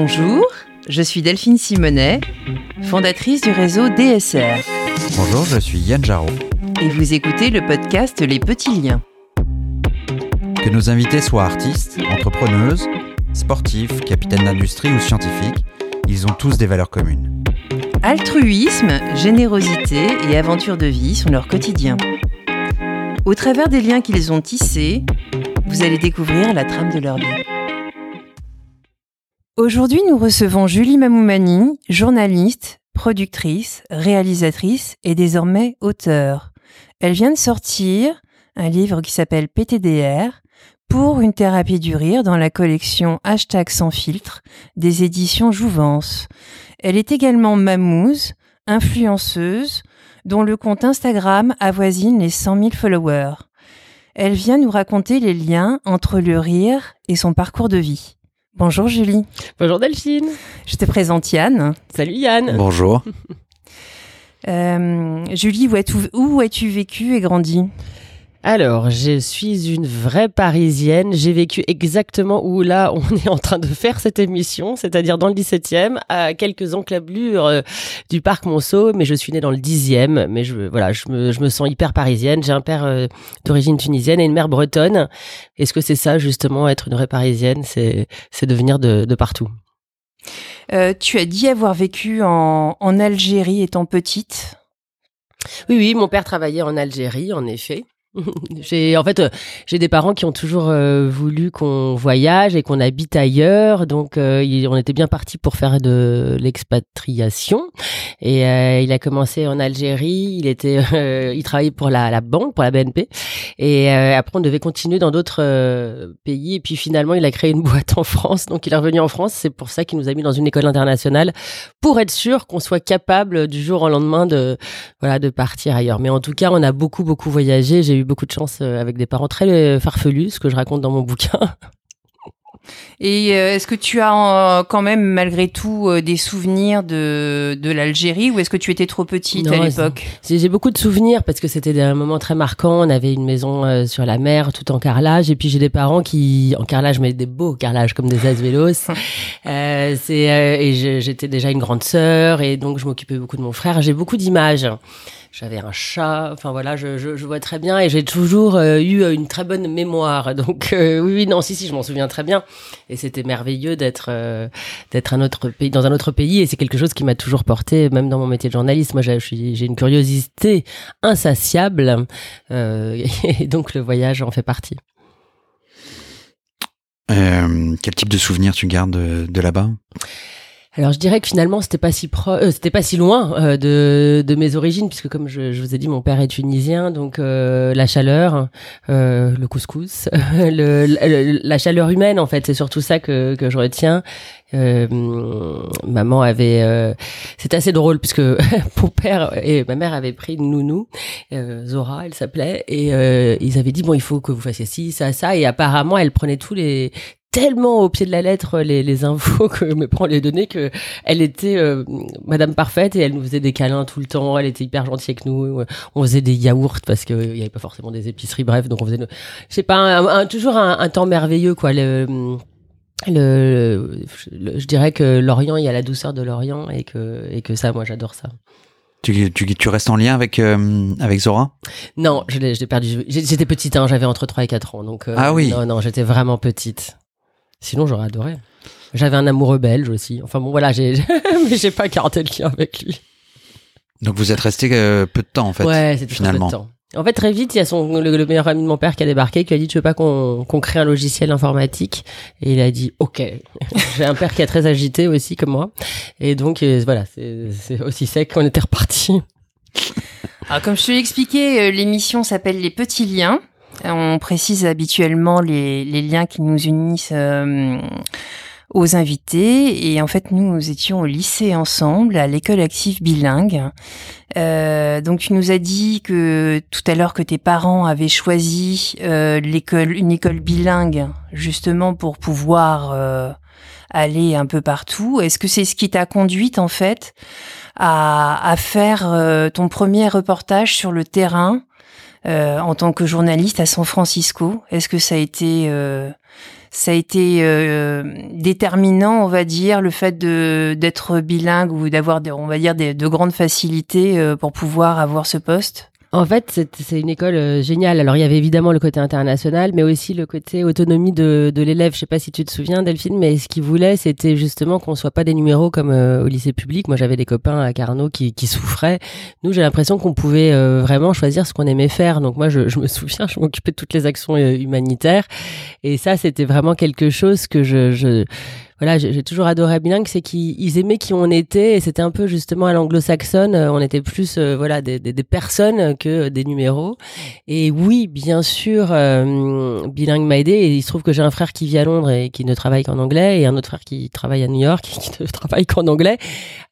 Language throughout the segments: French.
Bonjour, je suis Delphine Simonet, fondatrice du réseau DSR. Bonjour, je suis Yann Jarot. Et vous écoutez le podcast Les Petits Liens. Que nos invités soient artistes, entrepreneuses, sportifs, capitaines d'industrie ou scientifiques, ils ont tous des valeurs communes. Altruisme, générosité et aventure de vie sont leur quotidien. Au travers des liens qu'ils ont tissés, vous allez découvrir la trame de leur vie. Aujourd'hui, nous recevons Julie Mamoumani, journaliste, productrice, réalisatrice et désormais auteure. Elle vient de sortir un livre qui s'appelle PTDR pour une thérapie du rire dans la collection Hashtag sans filtre des éditions Jouvence. Elle est également mamouze, influenceuse, dont le compte Instagram avoisine les 100 000 followers. Elle vient nous raconter les liens entre le rire et son parcours de vie. Bonjour Julie. Bonjour Delphine. Je te présente Yann. Salut Yann. Bonjour. Euh, Julie, où as-tu, où as-tu vécu et grandi? Alors, je suis une vraie Parisienne. J'ai vécu exactement où là on est en train de faire cette émission, c'est-à-dire dans le 17e, à quelques enclablures euh, du parc Monceau, mais je suis née dans le 10e. Mais je, voilà, je me, je me sens hyper parisienne. J'ai un père euh, d'origine tunisienne et une mère bretonne. Est-ce que c'est ça justement, être une vraie Parisienne, c'est, c'est devenir de, de partout euh, Tu as dit avoir vécu en, en Algérie étant petite. Oui, oui, mon père travaillait en Algérie, en effet. j'ai en fait euh, j'ai des parents qui ont toujours euh, voulu qu'on voyage et qu'on habite ailleurs. Donc euh, on était bien parti pour faire de l'expatriation. Et il a commencé en Algérie. Il était il travaillait pour la, la, banque pour la BNP et après on devait continuer dans d'autres pays. Et puis finalement il a créé une boîte en France. Donc il est revenu en France. C'est pour ça qu'il nous a mis dans une école internationale pour être sûr qu'on soit capable du jour au lendemain de voilà de partir ailleurs. Mais en tout cas on a beaucoup beaucoup voyagé. J'ai eu beaucoup de chance euh, avec des parents très euh, farfelus, ce que je raconte dans mon bouquin. Et euh, est-ce que tu as quand même malgré tout des souvenirs de, de l'Algérie ou est-ce que tu étais trop petite à l'époque? J'ai beaucoup de souvenirs parce que c'était un moment très marquant. On avait une maison sur la mer tout en carrelage et puis j'ai des parents qui en carrelage mais des beaux carrelages comme des asvélos. euh, et j'étais déjà une grande sœur et donc je m'occupais beaucoup de mon frère. J'ai beaucoup d'images j'avais un chat. Enfin voilà, je, vois très bien et j'ai toujours euh, eu euh, une très bonne mémoire. Donc euh, oui, non, si, si, je m'en souviens très bien. Et c'était merveilleux d'être un autre pays, dans un autre pays. Et c'est quelque chose qui m'a toujours porté, même dans mon métier de journaliste. Moi, j'ai une curiosité insatiable. et donc le voyage en fait partie. quel type de souvenirs tu gardes de, de là-bas? Alors je dirais que finalement c'était pas si pro, euh, c'était pas si loin euh, de, de mes origines puisque comme je, je, vous ai dit mon père est tunisien donc euh, la chaleur, euh, le couscous, le, la chaleur humaine en fait c'est surtout ça que, que je retiens. maman avait, c'est assez drôle puisque mon père et ma mère avaient pris une nounou, Zora elle s'appelait et ils avaient dit bon il faut que vous fassiez ci ça ça et apparemment elle prenait tous les tellement au pied de la lettre les, les infos que me prend les données que elle était euh, Madame parfaite et elle nous faisait des câlins tout le temps. Elle était hyper gentille avec nous. On faisait des yaourts parce qu'il n'y avait pas forcément des épiceries. Bref, donc on faisait, je sais pas, un, toujours un, temps merveilleux quoi. Le, le, je dirais que l'Orient, il y a la douceur de l'Orient et que et que ça, moi, j'adore ça. Tu, tu, tu, restes en lien avec, euh, avec Zora? Non, je l'ai perdu. J'étais petite, hein, j'avais entre 3 et 4 ans. Donc, euh, ah oui Non, non, j'étais vraiment petite. Sinon, j'aurais adoré. J'avais un amoureux belge aussi. Enfin bon, voilà, j'ai, mais j'ai pas gardé le lien avec lui. Donc vous êtes resté euh, peu de temps en fait. Ouais, c'était finalement. Peu de temps. En fait, très vite, il y a son le, meilleur ami de mon père qui a débarqué, qui a dit tu veux pas qu'on qu'on crée un logiciel informatique? Et il a dit ok. J'ai un père qui est très agité aussi comme moi, et donc euh, voilà, c'est aussi sec qu'on était reparti. Alors, comme je te l'ai expliqué, euh, l'émission s'appelle Les Petits Liens. On précise habituellement les, liens qui nous unissent euh, aux invités. Et en fait, nous, étions au lycée ensemble, à l'école active bilingue. Euh, donc, tu nous as dit que tout à l'heure que tes parents avaient choisi euh, l'école, une école bilingue, justement pour pouvoir aller un peu partout. Est-ce que c'est ce qui t'a conduite en fait à, faire ton premier reportage sur le terrain euh, en tant que journaliste à San Francisco Est-ce que ça a été euh, ça a été euh, déterminant, on va dire, le fait de d'être bilingue ou d'avoir, on va dire, de grandes facilités pour pouvoir avoir ce poste? En fait, c'est une école euh, géniale. Alors, il y avait évidemment le côté international, mais aussi le côté autonomie de, de l'élève. Je sais pas si tu te souviens, Delphine, mais ce qu'il voulait, c'était justement qu'on soit pas des numéros comme euh, au lycée public. Moi, j'avais des copains à Carnot qui, qui souffraient. Nous, j'ai l'impression qu'on pouvait euh, vraiment choisir ce qu'on aimait faire. Donc, moi, je, je me souviens, je m'occupais de toutes les actions humanitaires. Et ça, c'était vraiment quelque chose que je, je voilà, j'ai toujours adoré bilingue, c'est qu'ils aimaient qui on était et c'était un peu justement à l'anglo-saxonne, euh, on était plus euh, voilà des, des, des, personnes que des numéros. Et oui, bien sûr, euh, bilingue m'a aidé et il se trouve que j'ai un frère qui vit à Londres et qui ne travaille qu'en anglais et un autre frère qui travaille à New York et qui ne travaille qu'en anglais.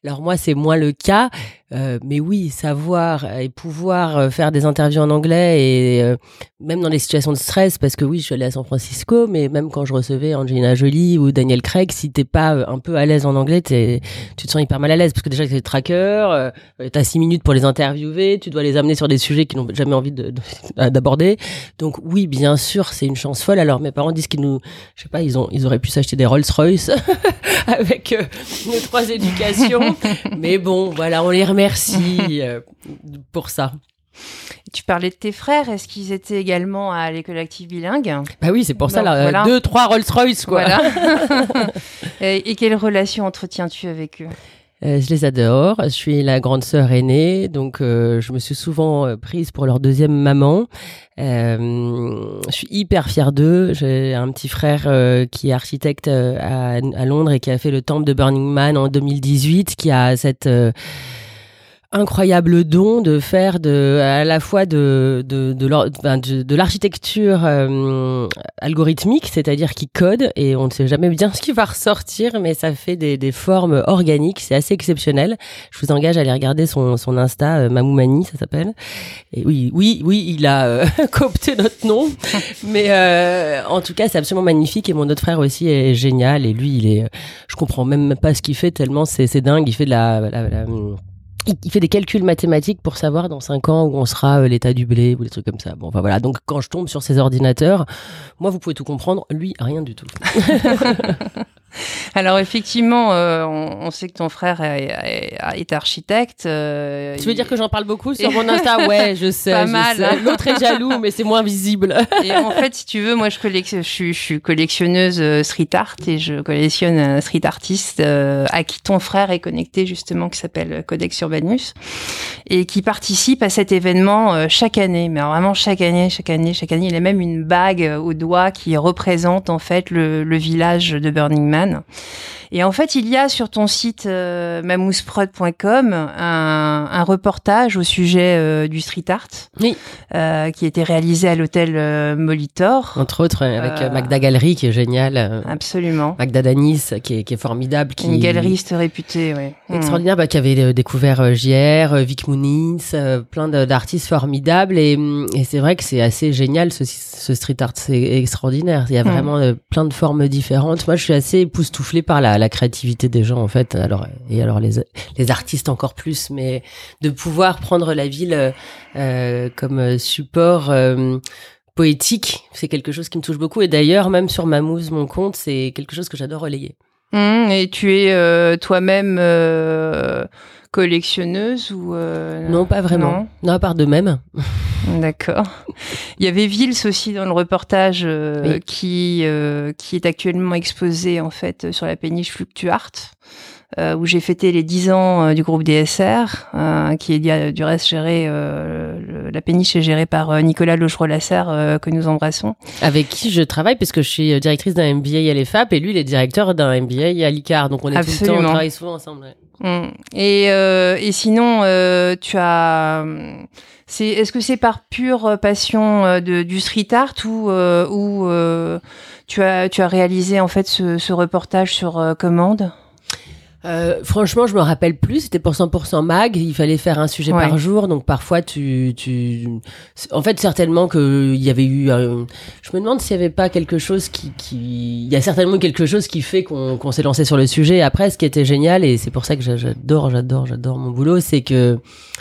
Alors moi, c'est moins le cas, euh, mais oui, savoir et pouvoir euh, faire des interviews en anglais et euh, même dans les situations de stress, parce que oui, je suis allée à San Francisco, mais même quand je recevais Angelina Jolie ou Daniel Craig, si t'es pas un peu à l'aise en anglais, tu te sens hyper mal à l'aise, parce que déjà c'est tracker, euh, t'as six minutes pour les interviewer, tu dois les amener sur des sujets qu'ils n'ont jamais envie d'aborder. Donc oui, bien sûr, c'est une chance folle. Alors mes parents disent qu'ils nous, je sais pas, ils ont, ils auraient pu s'acheter des Rolls Royce avec nos trois éducations, mais bon, voilà, on les remet merci euh, pour ça. Tu parlais de tes frères, est-ce qu'ils étaient également à l'école active bilingue? Bah oui, c'est pour ça, là, deux, trois Rolls-Royce, quoi. et, quelle relation entretiens-tu avec eux? Euh, je les adore. Je suis la grande sœur aînée, donc euh, je me suis souvent prise pour leur deuxième maman. je suis hyper fière d'eux. J'ai un petit frère qui est architecte à, à, Londres et qui a fait le temple de Burning Man en 2018, qui a cette incroyable don de faire de à la fois de de de, l'architecture euh, algorithmique, c'est-à-dire qui code et on ne sait jamais bien ce qui va ressortir, mais ça fait des, des formes organiques, c'est assez exceptionnel. Je vous engage à aller regarder son son Insta, euh, Mamoumani, ça s'appelle. Et oui, oui, oui, il a euh, coopté notre nom, mais euh, en tout cas c'est absolument magnifique et mon autre frère aussi est génial et lui il est, je comprends même pas ce qu'il fait tellement c'est c'est dingue, il fait de la, la, la il fait des calculs mathématiques pour savoir dans 5 ans où on sera euh, l'état du blé ou des trucs comme ça. Bon, enfin voilà. Donc quand je tombe sur ces ordinateurs, moi vous pouvez tout comprendre, lui rien du tout. Alors effectivement, euh, on, sait que ton frère est, architecte. Euh, tu veux dire que j'en parle beaucoup sur mon Insta? Ouais, je sais. Pas mal. L'autre est jaloux, mais c'est moins visible. et en fait, si tu veux, moi je, je, suis, collectionneuse euh, street art et je collectionne un street artiste à qui ton frère est connecté justement, qui s'appelle Codex Urbanus et qui participe à cet événement chaque année. Mais vraiment chaque année, chaque année, chaque année, il a même une bague au doigt qui représente en fait le, le village de Burning Man et en fait, il y a sur ton site euh, mamousprod.com un, un, reportage au sujet euh, du street art, oui. euh, qui a été réalisé à l'hôtel euh, Molitor. Entre autres, avec euh, Magda Galerie, qui est génial. Absolument. Magda Danis, qui est, qui est formidable. Qui... Une galeriste réputée, oui. Mm. Extraordinaire, bah, qui avait découvert JR, Vic Mounins, plein d'artistes formidables. Et, et c'est vrai que c'est assez génial, ce, ce street art. C'est extraordinaire. Il y a mm. vraiment plein de formes différentes. Moi, je suis assez époustouflée par la, créativité des gens en fait. Alors et alors les, les artistes encore plus, mais de pouvoir prendre la ville euh, comme support. Euh, poétique, c'est quelque chose qui me touche beaucoup. Et d'ailleurs, même sur Mamouze, mon compte, c'est quelque chose que j'adore relayer. Mmh, et tu es euh, toi-même euh, collectionneuse ou euh, Non, pas vraiment. Non, à part de même. D'accord. Il y avait Vils aussi dans le reportage qui qui est actuellement exposé en fait sur la péniche Fluctuart. Euh, où j'ai fêté les 10 ans euh, du groupe DSR, euh, qui est du reste géré, la péniche est gérée par Nicolas Lochereau-Lasserre, que nous embrassons. Avec qui je travaille, puisque je suis directrice d'un MBA à l'EFAP, et lui, il est directeur d'un MBA à l'ICAR, donc on est tout le temps, on travaille souvent ensemble. Mm. Et, et sinon, tu as... C'est, est-ce que c'est par pure passion de, du street art ou, ou tu, as, tu as réalisé en fait ce, ce reportage sur commande? Euh, franchement, je me rappelle plus. C'était pour 100% mag. Il fallait faire un sujet par jour, donc parfois tu, tu, en fait, certainement que il y avait eu. Je me demande s'il y avait pas quelque chose qui, qui, il y a certainement quelque chose qui fait qu'on qu'on s'est lancé sur le sujet. Après, ce qui était génial et c'est pour ça que j'adore, j'adore, j'adore mon boulot, c'est que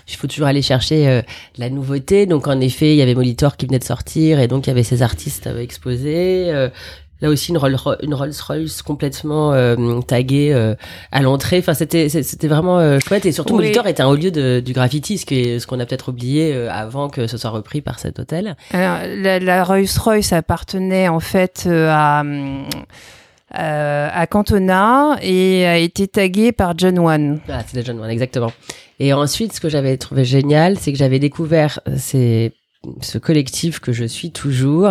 il faut toujours aller chercher euh, la nouveauté. Donc en effet, il y avait Molitor qui venait de sortir et donc il y avait ces artistes exposés. Là aussi une, Rolls, une Rolls Royce complètement euh, taguée euh, à l'entrée. Enfin, c'était c'était vraiment euh, chouette et surtout Oui. Molitor était un haut lieu de, du graffiti, ce qu'on a peut-être oublié avant que ce soit repris par cet hôtel. Alors, la, la Rolls-Royce appartenait en fait à, à Cantona et a été taguée par John Wan. Ah, c'était John Wayne, exactement. Et ensuite, ce que j'avais trouvé génial, c'est que j'avais découvert ces ce collectif que je suis toujours,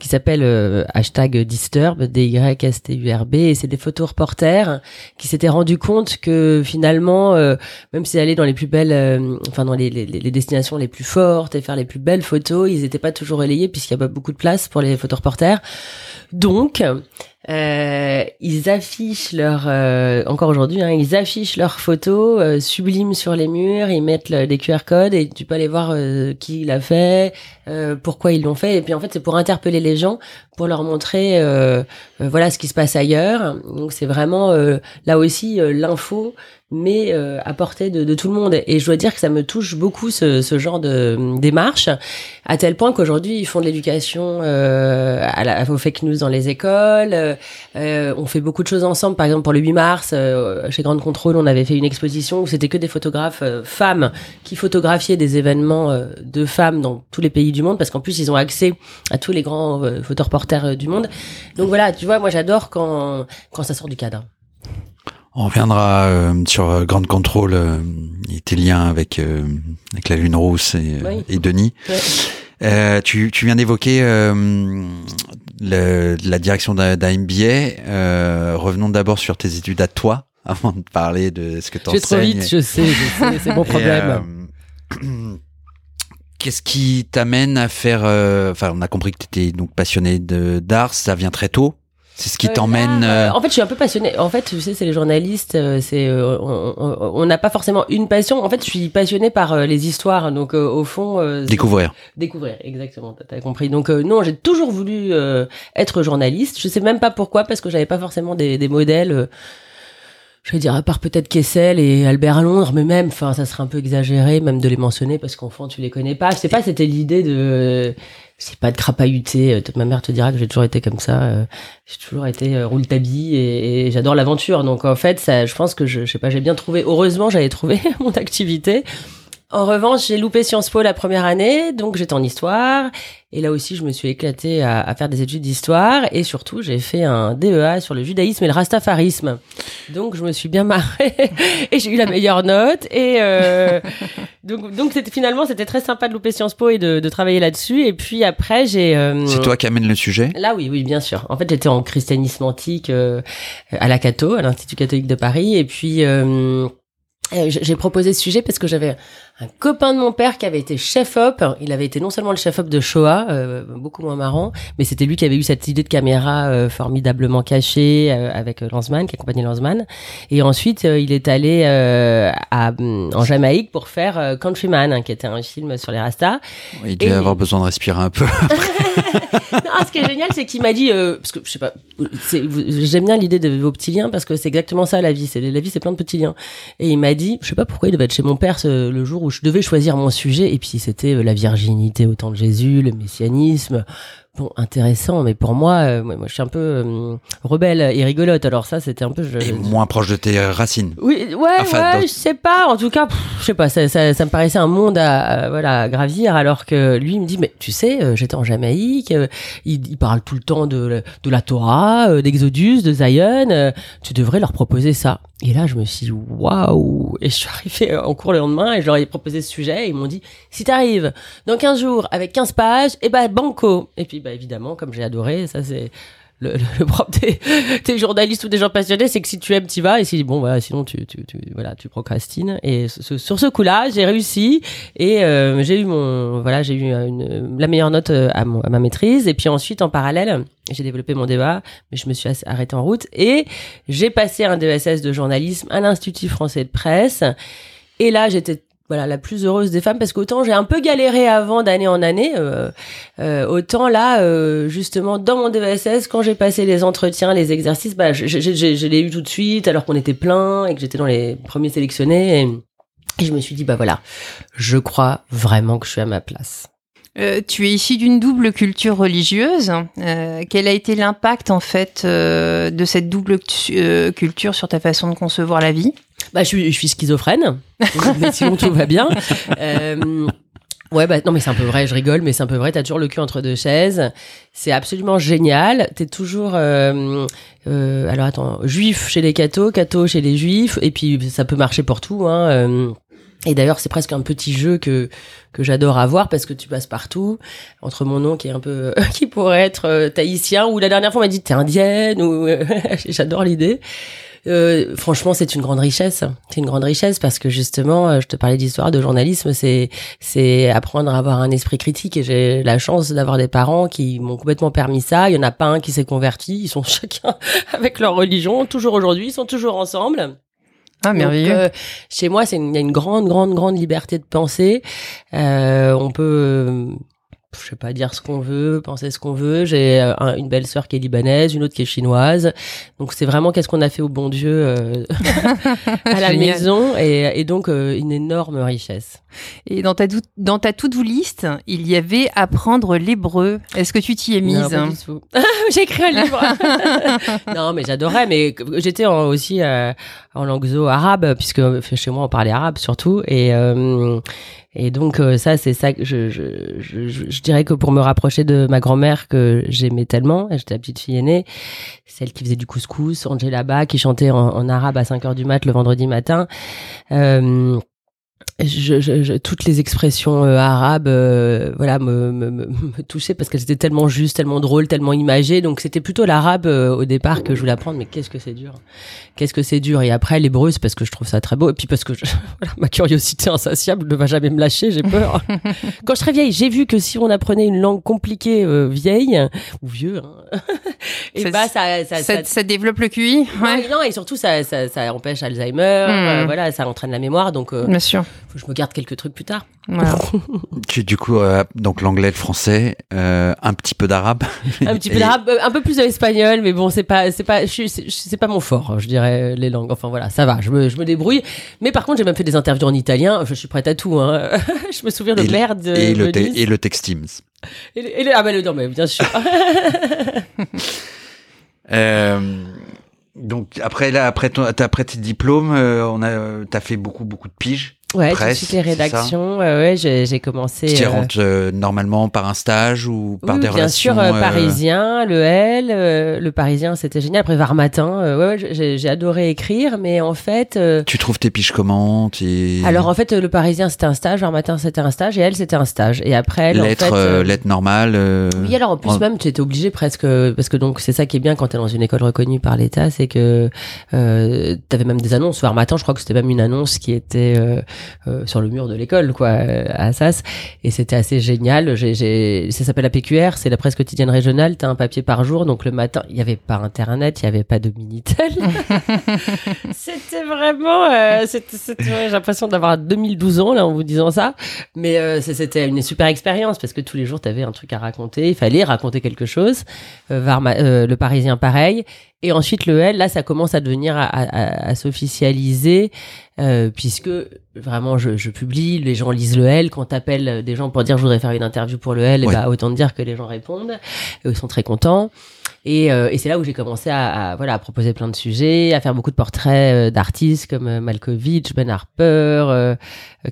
qui s'appelle euh, hashtag Disturb, D-Y-S-T-U-R-B, et c'est des photos reporters qui s'étaient rendus compte que finalement, euh, même s'ils allaient dans les plus belles, euh, enfin dans les, destinations les plus fortes et faire les plus belles photos, ils n'étaient pas toujours relayés puisqu'il n'y a pas beaucoup de place pour les photos reporters. Donc, euh, ils affichent leur, euh, encore aujourd'hui, hein, ils affichent leurs photos euh, sublimes sur les murs, ils mettent des QR codes et tu peux aller voir euh, qui l'a fait, euh, pourquoi ils l'ont fait. Et puis en fait, c'est pour interpeller les gens, pour leur montrer, euh, voilà, ce qui se passe ailleurs. Donc c'est vraiment là aussi l'info, mais euh, à portée de, de tout le monde. Et je dois dire que ça me touche beaucoup ce, ce genre de euh, démarche, à tel point qu'aujourd'hui ils font de l'éducation euh, à la, aux fake news dans les écoles. euh, on fait beaucoup de choses ensemble. Par exemple, pour le 8 mars, euh, chez Grande Contrôle, on avait fait une exposition où c'était que des photographes euh, femmes qui photographiaient des événements euh, de femmes dans tous les pays du monde, parce qu'en plus, ils ont accès à tous les grands photoreporters du monde. Donc voilà, tu vois, moi j'adore quand, quand ça sort du cadre. On reviendra euh, sur euh, Grande Contrôle euh, et tes liens avec, euh, avec la Lune Rousse et, euh, Oui. et Denis. Ouais. Euh, tu, tu viens d'évoquer euh, la direction d'un MBA. Euh, revenons d'abord sur tes études à toi, avant de parler de ce que tu Je vais trop vite, je sais, je sais, c'est mon problème. Qu'est-ce qui t'amène à faire euh, Enfin, on a compris que tu étais donc passionné d'art. Ça vient très tôt. C'est ce qui Euh, t'emmène. euh, euh, En fait, je suis un peu passionnée. En fait, tu sais, c'est les journalistes. euh, C'est euh, on- n'a pas forcément une passion. En fait, je suis passionnée par les histoires. Donc, euh, au fond, euh, découvrir. découvrir. Exactement. T'as compris. Donc, euh, non, j'ai toujours voulu euh, être journaliste. Je sais même pas pourquoi, parce que j'avais pas forcément des, des modèles. Je vais dire à part peut-être Kessel et Albert Londres, mais même, enfin, ça serait un peu exagéré, même de les mentionner parce qu'en fond, tu les connais pas. Je sais pas, c'était l'idée de, c'est pas de crapahuter. Euh, Ma mère te dira que j'ai toujours été comme ça. euh, J'ai toujours été euh, roule tabi et, et j'adore l'aventure. Donc en fait, ça, je pense que je, je sais pas, j'ai bien trouvé. Heureusement, j'avais trouvé mon activité. En revanche, j'ai loupé Sciences Po la première année, donc j'étais en histoire. Et là aussi, je me suis éclatée à, à faire des études d'histoire. Et surtout, j'ai fait un DEA sur le judaïsme et le rastafarisme. Donc, je me suis bien marrée et j'ai eu la meilleure note. Et euh, donc, donc finalement, c'était très sympa de louper Sciences Po et de, de travailler là-dessus. Et puis après, j'ai... euh, C'est toi qui amène le sujet? Là, oui, oui, bien sûr. En fait, j'étais en christianisme antique euh, à la Cato, à l'Institut catholique de Paris, et puis euh, euh, j'ai proposé ce sujet parce que j'avais un copain de mon père qui avait été chef-op. Il avait été non seulement le chef-op de Shoah, euh, beaucoup moins marrant, mais c'était lui qui avait eu cette idée de caméra euh, formidablement cachée euh, avec euh, Lanzmann, qui accompagnait Lanzmann. Et ensuite, euh, il est allé euh, à, en Jamaïque pour faire Countryman, hein, qui était un film sur les Rastas. Il devait Et- avoir besoin de respirer un peu. Non, ce qui est génial, c'est qu'il m'a dit, euh, parce que je sais pas, j'aime bien l'idée de vos petits liens parce que c'est exactement ça la vie. C'est la vie, c'est plein de petits liens. Et il m'a dit, je sais pas pourquoi il devait être chez mon père ce- le jour où je devais choisir mon sujet. Et puis c'était euh, la virginité au temps de Jésus, le messianisme. Bon, intéressant, mais pour moi, euh, moi, je suis un peu euh, rebelle et rigolote. Alors ça, c'était un peu. Je, Et moins proche de tes racines. oui, ouais, Enfin, ouais, dans- je sais pas. En tout cas, pff, je sais pas. Ça, ça, ça me paraissait un monde à, à, voilà à gravir, alors que lui il me dit, mais tu sais, j'étais en Jamaïque. il, il parle tout le temps de, la- de la Torah, d'Exodus, de Zion. tu devrais leur proposer ça. Et là, je me suis dit, waouh. Et je suis arrivée en cours le lendemain et je leur ai proposé ce sujet. Et ils m'ont dit, si t'arrives dans 15 jours avec 15 pages, et ben banco. Et puis, bah évidemment, comme j'ai adoré, ça c'est le, le, propre des, des journalistes ou des gens passionnés, c'est que si tu aimes, tu vas, et si bon voilà, sinon tu tu, tu voilà, tu procrastines. Et ce- sur ce coup-là, j'ai réussi et euh, j'ai eu mon voilà, j'ai eu une, la meilleure note euh, à, mon, à ma maîtrise. Et puis ensuite, en parallèle, j'ai développé mon débat, mais je me suis arrêtée en route et j'ai passé un DESS de journalisme à l'Institut français de presse. Et là, j'étais voilà la plus heureuse des femmes parce qu'autant j'ai un peu galéré avant d'année en année euh, euh, autant là euh, justement dans mon DVSS quand j'ai passé les entretiens les exercices bah je, l'ai eu tout de suite alors qu'on était plein et que j'étais dans les premiers sélectionnés et, je me suis dit bah voilà je crois vraiment que je suis à ma place Euh, tu es issu d'une double culture religieuse. Euh, quel a été l'impact en fait euh, de cette double culture sur ta façon de concevoir la vie? Bah, je suis, je suis schizophrène, mais sinon tout va bien. Euh, Ouais, bah non, mais c'est un peu vrai, je rigole, mais c'est un peu vrai. T'as toujours le cul entre deux chaises. C'est absolument génial. T'es toujours. Euh, euh, alors attends, juif chez les cathos, cathos chez les juifs, et puis ça peut marcher pour tout. Hein, euh. et d'ailleurs, c'est presque un petit jeu que que j'adore avoir parce que tu passes partout entre mon nom qui est un peu qui pourrait être tahitien ou la dernière fois on m'a dit t'es indienne ou j'adore l'idée. Euh, franchement, c'est une grande richesse. C'est une grande richesse parce que justement, euh, je te parlais d'histoire, de journalisme, c'est c'est apprendre à avoir un esprit critique. Et j'ai la chance d'avoir des parents qui m'ont complètement permis ça. Il y en a pas un qui s'est converti. Ils sont chacun avec leur religion. Toujours aujourd'hui, ils sont toujours ensemble. Ah, merveilleux. Donc, euh, chez moi, c'est il y a une grande, grande, grande liberté de penser. Euh, on peut je sais pas dire ce qu'on veut, penser ce qu'on veut. J'ai euh, une belle sœur qui est libanaise, une autre qui est chinoise. Donc c'est vraiment qu'est-ce qu'on a fait au bon Dieu euh, à la maison et, et donc euh, une énorme richesse. Et dans ta dans ta to-do list, il y avait apprendre l'hébreu. Est-ce que tu t'y es mise? J'ai écrit un livre. non, mais j'adorais. Mais j'étais aussi en langue zo arabe puisque chez moi on parlait arabe surtout et et donc euh, ça, c'est ça je, je, dirais que pour me rapprocher de ma grand-mère que j'aimais tellement, j'étais la petite fille aînée, celle qui faisait du couscous, Angela Ba, qui chantait en, en, arabe à 5 heures du mat le vendredi matin. Euh, je, je, je, toutes les expressions euh, arabes euh, voilà me, me, me, touchaient parce qu'elles étaient tellement justes tellement drôles tellement imagées. Donc c'était plutôt l'arabe euh, au départ que je voulais apprendre. Mais qu'est-ce que c'est dur. Qu'est-ce que c'est dur. Et après l'hébreu c'est parce que je trouve ça très beau. Et puis parce que voilà, ma curiosité insatiable ne va jamais me lâcher. J'ai peur. Quand je serai vieille j'ai vu que si on apprenait une langue compliquée vieille ou vieux hein, et ça, bah ça ça, ça, ça, développe le QI ouais. non, et surtout ça, ça, ça empêche Alzheimer mmh. voilà ça entraîne la mémoire. Donc bien sûr je me garde quelques trucs plus tard. Voilà. tu, du coup, euh, donc l'anglais, le français, euh, un petit peu d'arabe. Un petit peu d'arabe, un peu plus d'espagnol, mais bon, c'est pas, c'est pas, c'est pas mon fort, je dirais les langues. Enfin voilà, ça va, je me, je me débrouille. Mais par contre, j'ai même fait des interviews en italien. Je suis prête à tout. Hein. je me souviens de et merde. Et le, te, et le Textims. Et le, et le, ah bah le, non, mais bien sûr. euh, donc après là, après ton, après tes diplômes, euh, on a, t'as fait beaucoup beaucoup de piges. Ouais, presse, toutes les rédactions. Ouais, ouais, j'ai commencé. Tu euh... rentres euh, normalement par un stage ou par oui, des bien relations sûr, euh, Parisien, le L, euh, le Parisien, c'était génial. Après Var Matin, ouais, ouais j'ai adoré écrire, mais en fait. tu trouves tes piges comment Alors en fait, le Parisien c'était un stage, Var Matin c'était un stage, et elle c'était un stage. Et après, elle, lettre, en fait, lettre normale. Oui, alors en plus en... même, tu étais obligé presque, parce que donc c'est ça qui est bien quand t'es dans une école reconnue par l'État, c'est que euh, t'avais même des annonces. Var Matin, je crois que c'était même une annonce qui était sur le mur de l'école, quoi, à Assas. Et c'était assez génial. J'ai, j'ai, ça s'appelle la PQR, c'est la presse quotidienne régionale. T'as un papier par jour. Donc le matin, il n'y avait pas Internet, il n'y avait pas de Minitel. c'était vraiment, euh, j'ai l'impression d'avoir 2012 ans, là, en vous disant ça. Mais euh, c'était une super expérience parce que tous les jours, t'avais un truc à raconter. Il fallait raconter quelque chose. Euh, Varma, euh, le Parisien, pareil. Et ensuite, le L, là, ça commence à devenir, à, à, à s'officialiser, euh, puisque vraiment, je, je, publie, les gens lisent le L. Quand t'appelles des gens pour dire je voudrais faire une interview pour le L, ouais. bah, autant dire que les gens répondent. Et ils sont très contents. Et, euh, et c'est là où j'ai commencé à, à, voilà, à proposer plein de sujets, à faire beaucoup de portraits euh, d'artistes comme euh, Malkovich, Ben Harper, euh,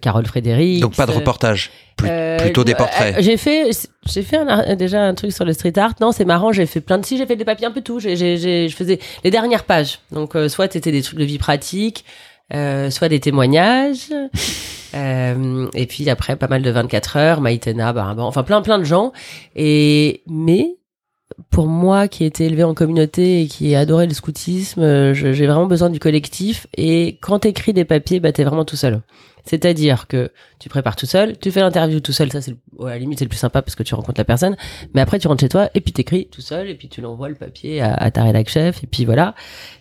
Carole Frédéric. Donc pas de reportage, plus, plutôt des portraits. j'ai fait, j'ai fait un, déjà un truc sur le street art. Non, c'est marrant. J'ai fait plein de si j'ai fait des papiers un peu tout. J'ai, j'ai, je faisais les dernières pages. Donc soit c'était des trucs de vie pratique. Euh, soit des témoignages, euh, et puis après pas mal de 24 heures, Maïtena, bah, enfin plein plein de gens. Et mais pour moi qui ai été élevé en communauté et qui ai le scoutisme, j'ai vraiment besoin du collectif. Et quand t'écris des papiers, bah t'es vraiment tout seul. C'est-à-dire que tu prépares tout seul, tu fais l'interview tout seul, ça c'est à la limite c'est le plus sympa parce que tu rencontres la personne, mais après tu rentres chez toi et puis t'écris tout seul et puis tu l'envoies le papier à, ta rédac chef et puis voilà.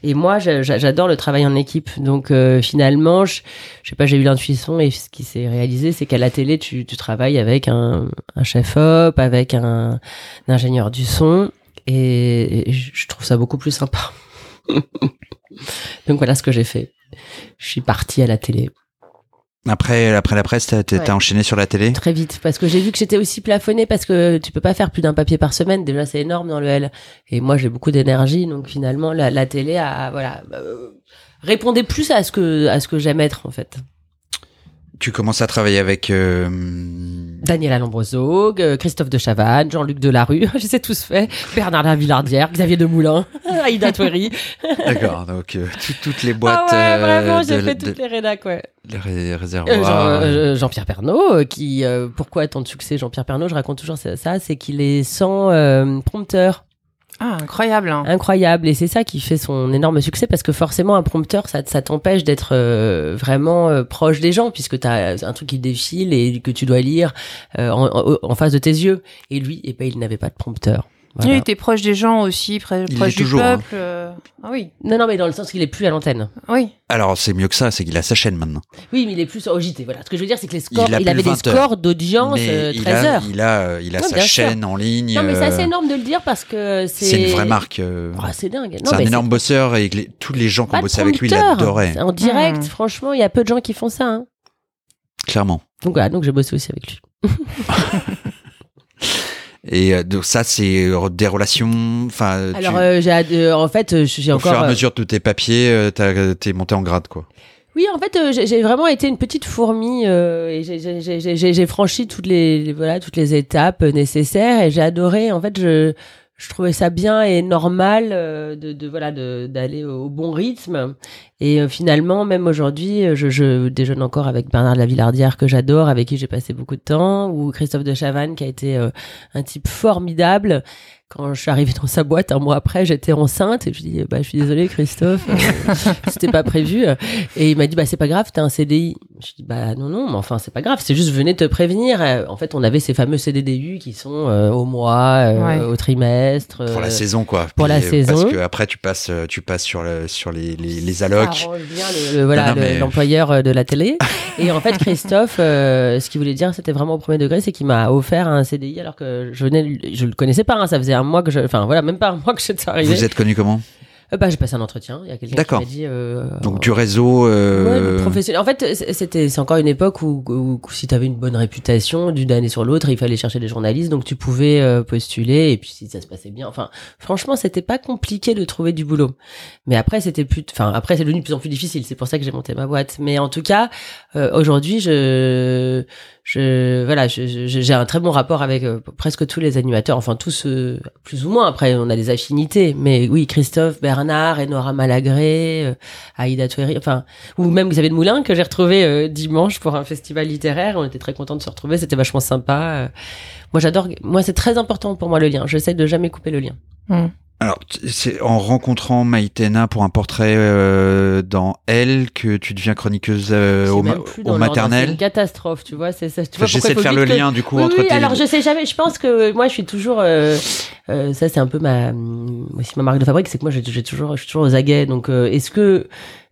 Et moi j'adore le travail en équipe, donc euh, finalement je, sais pas j'ai eu l'intuition et ce qui s'est réalisé c'est qu'à la télé tu, tu travailles avec un, chef op, avec un, un ingénieur du son et, et je trouve ça beaucoup plus sympa. donc voilà ce que j'ai fait. Je suis partie à la télé. Après, après la presse, t'as Ouais. enchaîné sur la télé? Très vite, parce que j'ai vu que j'étais aussi plafonnée, parce que tu peux pas faire plus d'un papier par semaine. Déjà, c'est énorme dans le L. Et moi, j'ai beaucoup d'énergie, donc finalement, la, la télé a, voilà, euh, répondait plus à ce que, à ce que j'aime être, en fait. Tu commences à travailler avec... euh, Daniela Lombroso, euh, Christophe de Chavannes, Jean-Luc Delarue, je ai tous faits, Bernard Lavillardière, Xavier Demoulin, Aïda Touéry. D'accord, donc euh, tout- toutes les boîtes... Ah ouais, euh, vraiment, j'ai fait de- toutes les rédacs, ouais. les Euh, réservoirs. Jean- Jean-Pierre Pernaud, qui, euh, pourquoi tant de succès Jean-Pierre Pernaud, je raconte toujours ça, ça, c'est qu'il est sans euh, prompteur. Ah, incroyable. hein. incroyable et c'est ça qui fait son énorme succès parce que forcément un prompteur ça, t'empêche d'être euh, vraiment euh, proche des gens puisque tu as un truc qui défile et que tu dois lire euh, en face de tes yeux et lui eh ben, il n'avait pas de prompteur Voilà. Il était proche des gens aussi, près- Il proche du toujours, hein. peuple. euh, Ah oui, non non mais dans le sens qu'il est plus à l'antenne oui. Alors c'est mieux que ça, c'est qu'il a sa chaîne maintenant. oui mais il est plus au JT voilà ce que je veux dire c'est que les scores Il il, avait des 20 heures. scores d'audience euh, il 13 a, heures il a, euh, il a Ouais, sa sûr. chaîne en ligne. non mais c'est euh, assez énorme de le dire parce que c'est C'est une vraie marque. euh, Ah, c'est dingue c'est un énorme bosseur et que les- tous les gens qui ont bossé avec lui l'adoraient, en direct Hmm. franchement il y a peu de gens qui font ça hein. clairement. donc voilà donc j'ai bossé aussi avec lui Et euh, donc ça, c'est euh, des relations. Enfin, tu- Alors, euh, j'ai, euh, en fait, euh, j'ai au encore. fur et à euh, mesure de tes papiers, euh, t'as- t'es monté en grade, quoi. Oui, en fait, euh, j'ai, j'ai vraiment été une petite fourmi euh, et j'ai, j'ai, franchi toutes les, les- voilà toutes les étapes euh, nécessaires et j'ai adoré. En fait, je je trouvais ça bien et normal euh, de, voilà d'aller au bon rythme. Et euh, finalement, même aujourd'hui, euh, je, je déjeune encore avec Bernard Lavillardière que j'adore, avec qui j'ai passé beaucoup de temps, ou Christophe de Chavannes qui a été un type formidable. Quand je suis arrivée dans sa boîte un mois après, j'étais enceinte et je dis bah je suis désolée Christophe, euh, c'était pas prévu. Et il m'a dit bah c'est pas grave, t'as un CDI. Je dis bah non non, mais enfin c'est pas grave, c'est juste venais te prévenir. En fait, on avait ces fameux CDDU qui sont euh, au mois, euh, Ouais. au trimestre. Pour la euh, saison, quoi. pour la euh, saison. Parce que après, tu passes, tu passes sur le, sur les, les, les allocs. voilà non, le- mais- l'employeur de la télé. Et en fait, Christophe, euh, ce qu'il voulait dire, c'était vraiment au premier degré, c'est qu'il m'a offert un CDI alors que je venais, je le connaissais pas. hein, ça faisait un mois que je, enfin voilà, même pas un mois que j'étais arrivée. Vous êtes connu comment Euh, bah j'ai passé un entretien. Il y a quelqu'un qui D'accord. m'a dit. euh, Donc du réseau. Ouais, euh, le professionnel. En fait, c'était c'est encore une époque où, où, où si tu avais une bonne réputation d'une année sur l'autre, il fallait chercher des journalistes, donc tu pouvais euh, postuler et puis si ça se passait bien. Enfin, franchement, c'était pas compliqué de trouver du boulot. Mais après, c'était plus. Enfin, après, c'est devenu de plus en plus difficile. C'est pour ça que j'ai monté ma boîte. Mais en tout cas, aujourd'hui, je je voilà, j'ai un très bon rapport avec euh, presque tous les animateurs. Enfin, tous euh, plus ou moins. Après, on a des affinités. Mais oui, Christophe, Bernard, Enora Malagré, euh, Aïda Touéry, enfin ou même Xavier de Moulin que j'ai retrouvé euh, dimanche pour un festival littéraire. On était très contents de se retrouver, c'était vachement sympa. Moi j'adore, moi c'est très important pour moi le lien. J'essaie de jamais couper le lien. Alors, c'est en rencontrant Maïtena pour un portrait euh, dans Elle que tu deviens chroniqueuse euh, au, ma- même plus au dans l'ordre, C'est maternel. une catastrophe, tu vois. C'est ça. Enfin, J'essaie de faire le que- lien du coup Oui, entre oui, tes. alors je sais jamais. Je pense que moi, je suis toujours. euh, ça, c'est un peu ma, aussi ma marque de fabrique, c'est que moi, j'ai toujours, je suis toujours aux aguets. Donc, est-ce que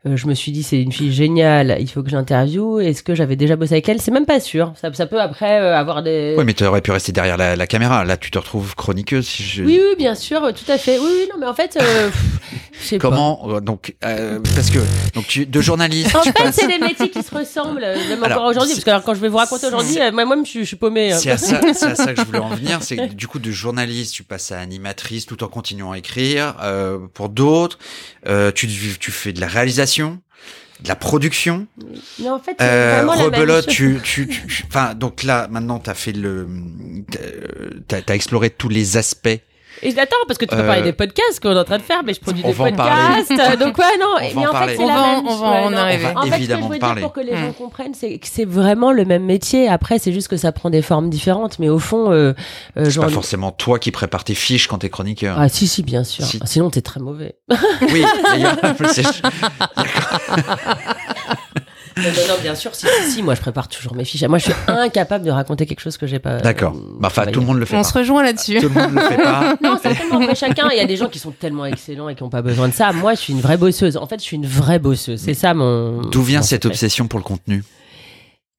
euh, je me suis dit, c'est une fille géniale, il faut que j'interviewe Est-ce que j'avais déjà bossé avec elle? C'est même pas sûr. Ça, ça peut après euh, avoir des. Oui, mais tu aurais pu rester derrière la, la caméra. Là, tu te retrouves chroniqueuse. Si je... Oui, oui, bien sûr, tout à fait. Oui, oui, non, mais en fait, euh, je sais. Comment donc parce que donc tu de journaliste En tu fait, passes. c'est des métiers qui se ressemblent, même Alors, encore aujourd'hui. Parce que alors, quand je vais vous raconter aujourd'hui, moi-même, je, suis- je suis paumée. hein. C'est à, ça, c'est à ça que je voulais en venir, c'est du coup de journaliste, tu passes à animatrice tout en continuant à écrire. Pour d'autres, tu, tu fais de la réalisation, de la production. Mais en fait, Euh, rebelote, tu, tu, tu, tu- enfin donc là maintenant t'as fait le, t'as, t'as exploré tous les aspects. Et attends, parce que tu peux Euh, parler des podcasts qu'on est en train de faire, mais je produis on des podcasts. Donc, ouais, non. On mais en fait, c'est la va en- même on va en arriver. En fait, ce que je veux parler. dire pour que les Hmm. gens comprennent, c'est que c'est vraiment le même métier. Après, c'est juste que ça prend des formes différentes. Mais au fond, euh, euh, C'est genre. pas forcément toi qui prépares tes fiches quand t'es chroniqueur. Ah, si, si, bien sûr. Si. Sinon, t'es très mauvais. Oui, d'ailleurs, c'est- Non, non, bien sûr, si, si, si, moi je prépare toujours mes fiches. Moi je suis incapable de raconter quelque chose que j'ai pas. d'accord. euh, Bah, enfin, tout le monde le fait On pas. se rejoint là-dessus. Tout le monde le fait pas. Non, certainement, après chacun, il y a des gens qui sont tellement excellents et qui n'ont pas besoin de ça. Moi je suis une vraie bosseuse. En fait, je suis une vraie bosseuse. C'est ça mon. D'où vient mon cette secret. obsession pour le contenu?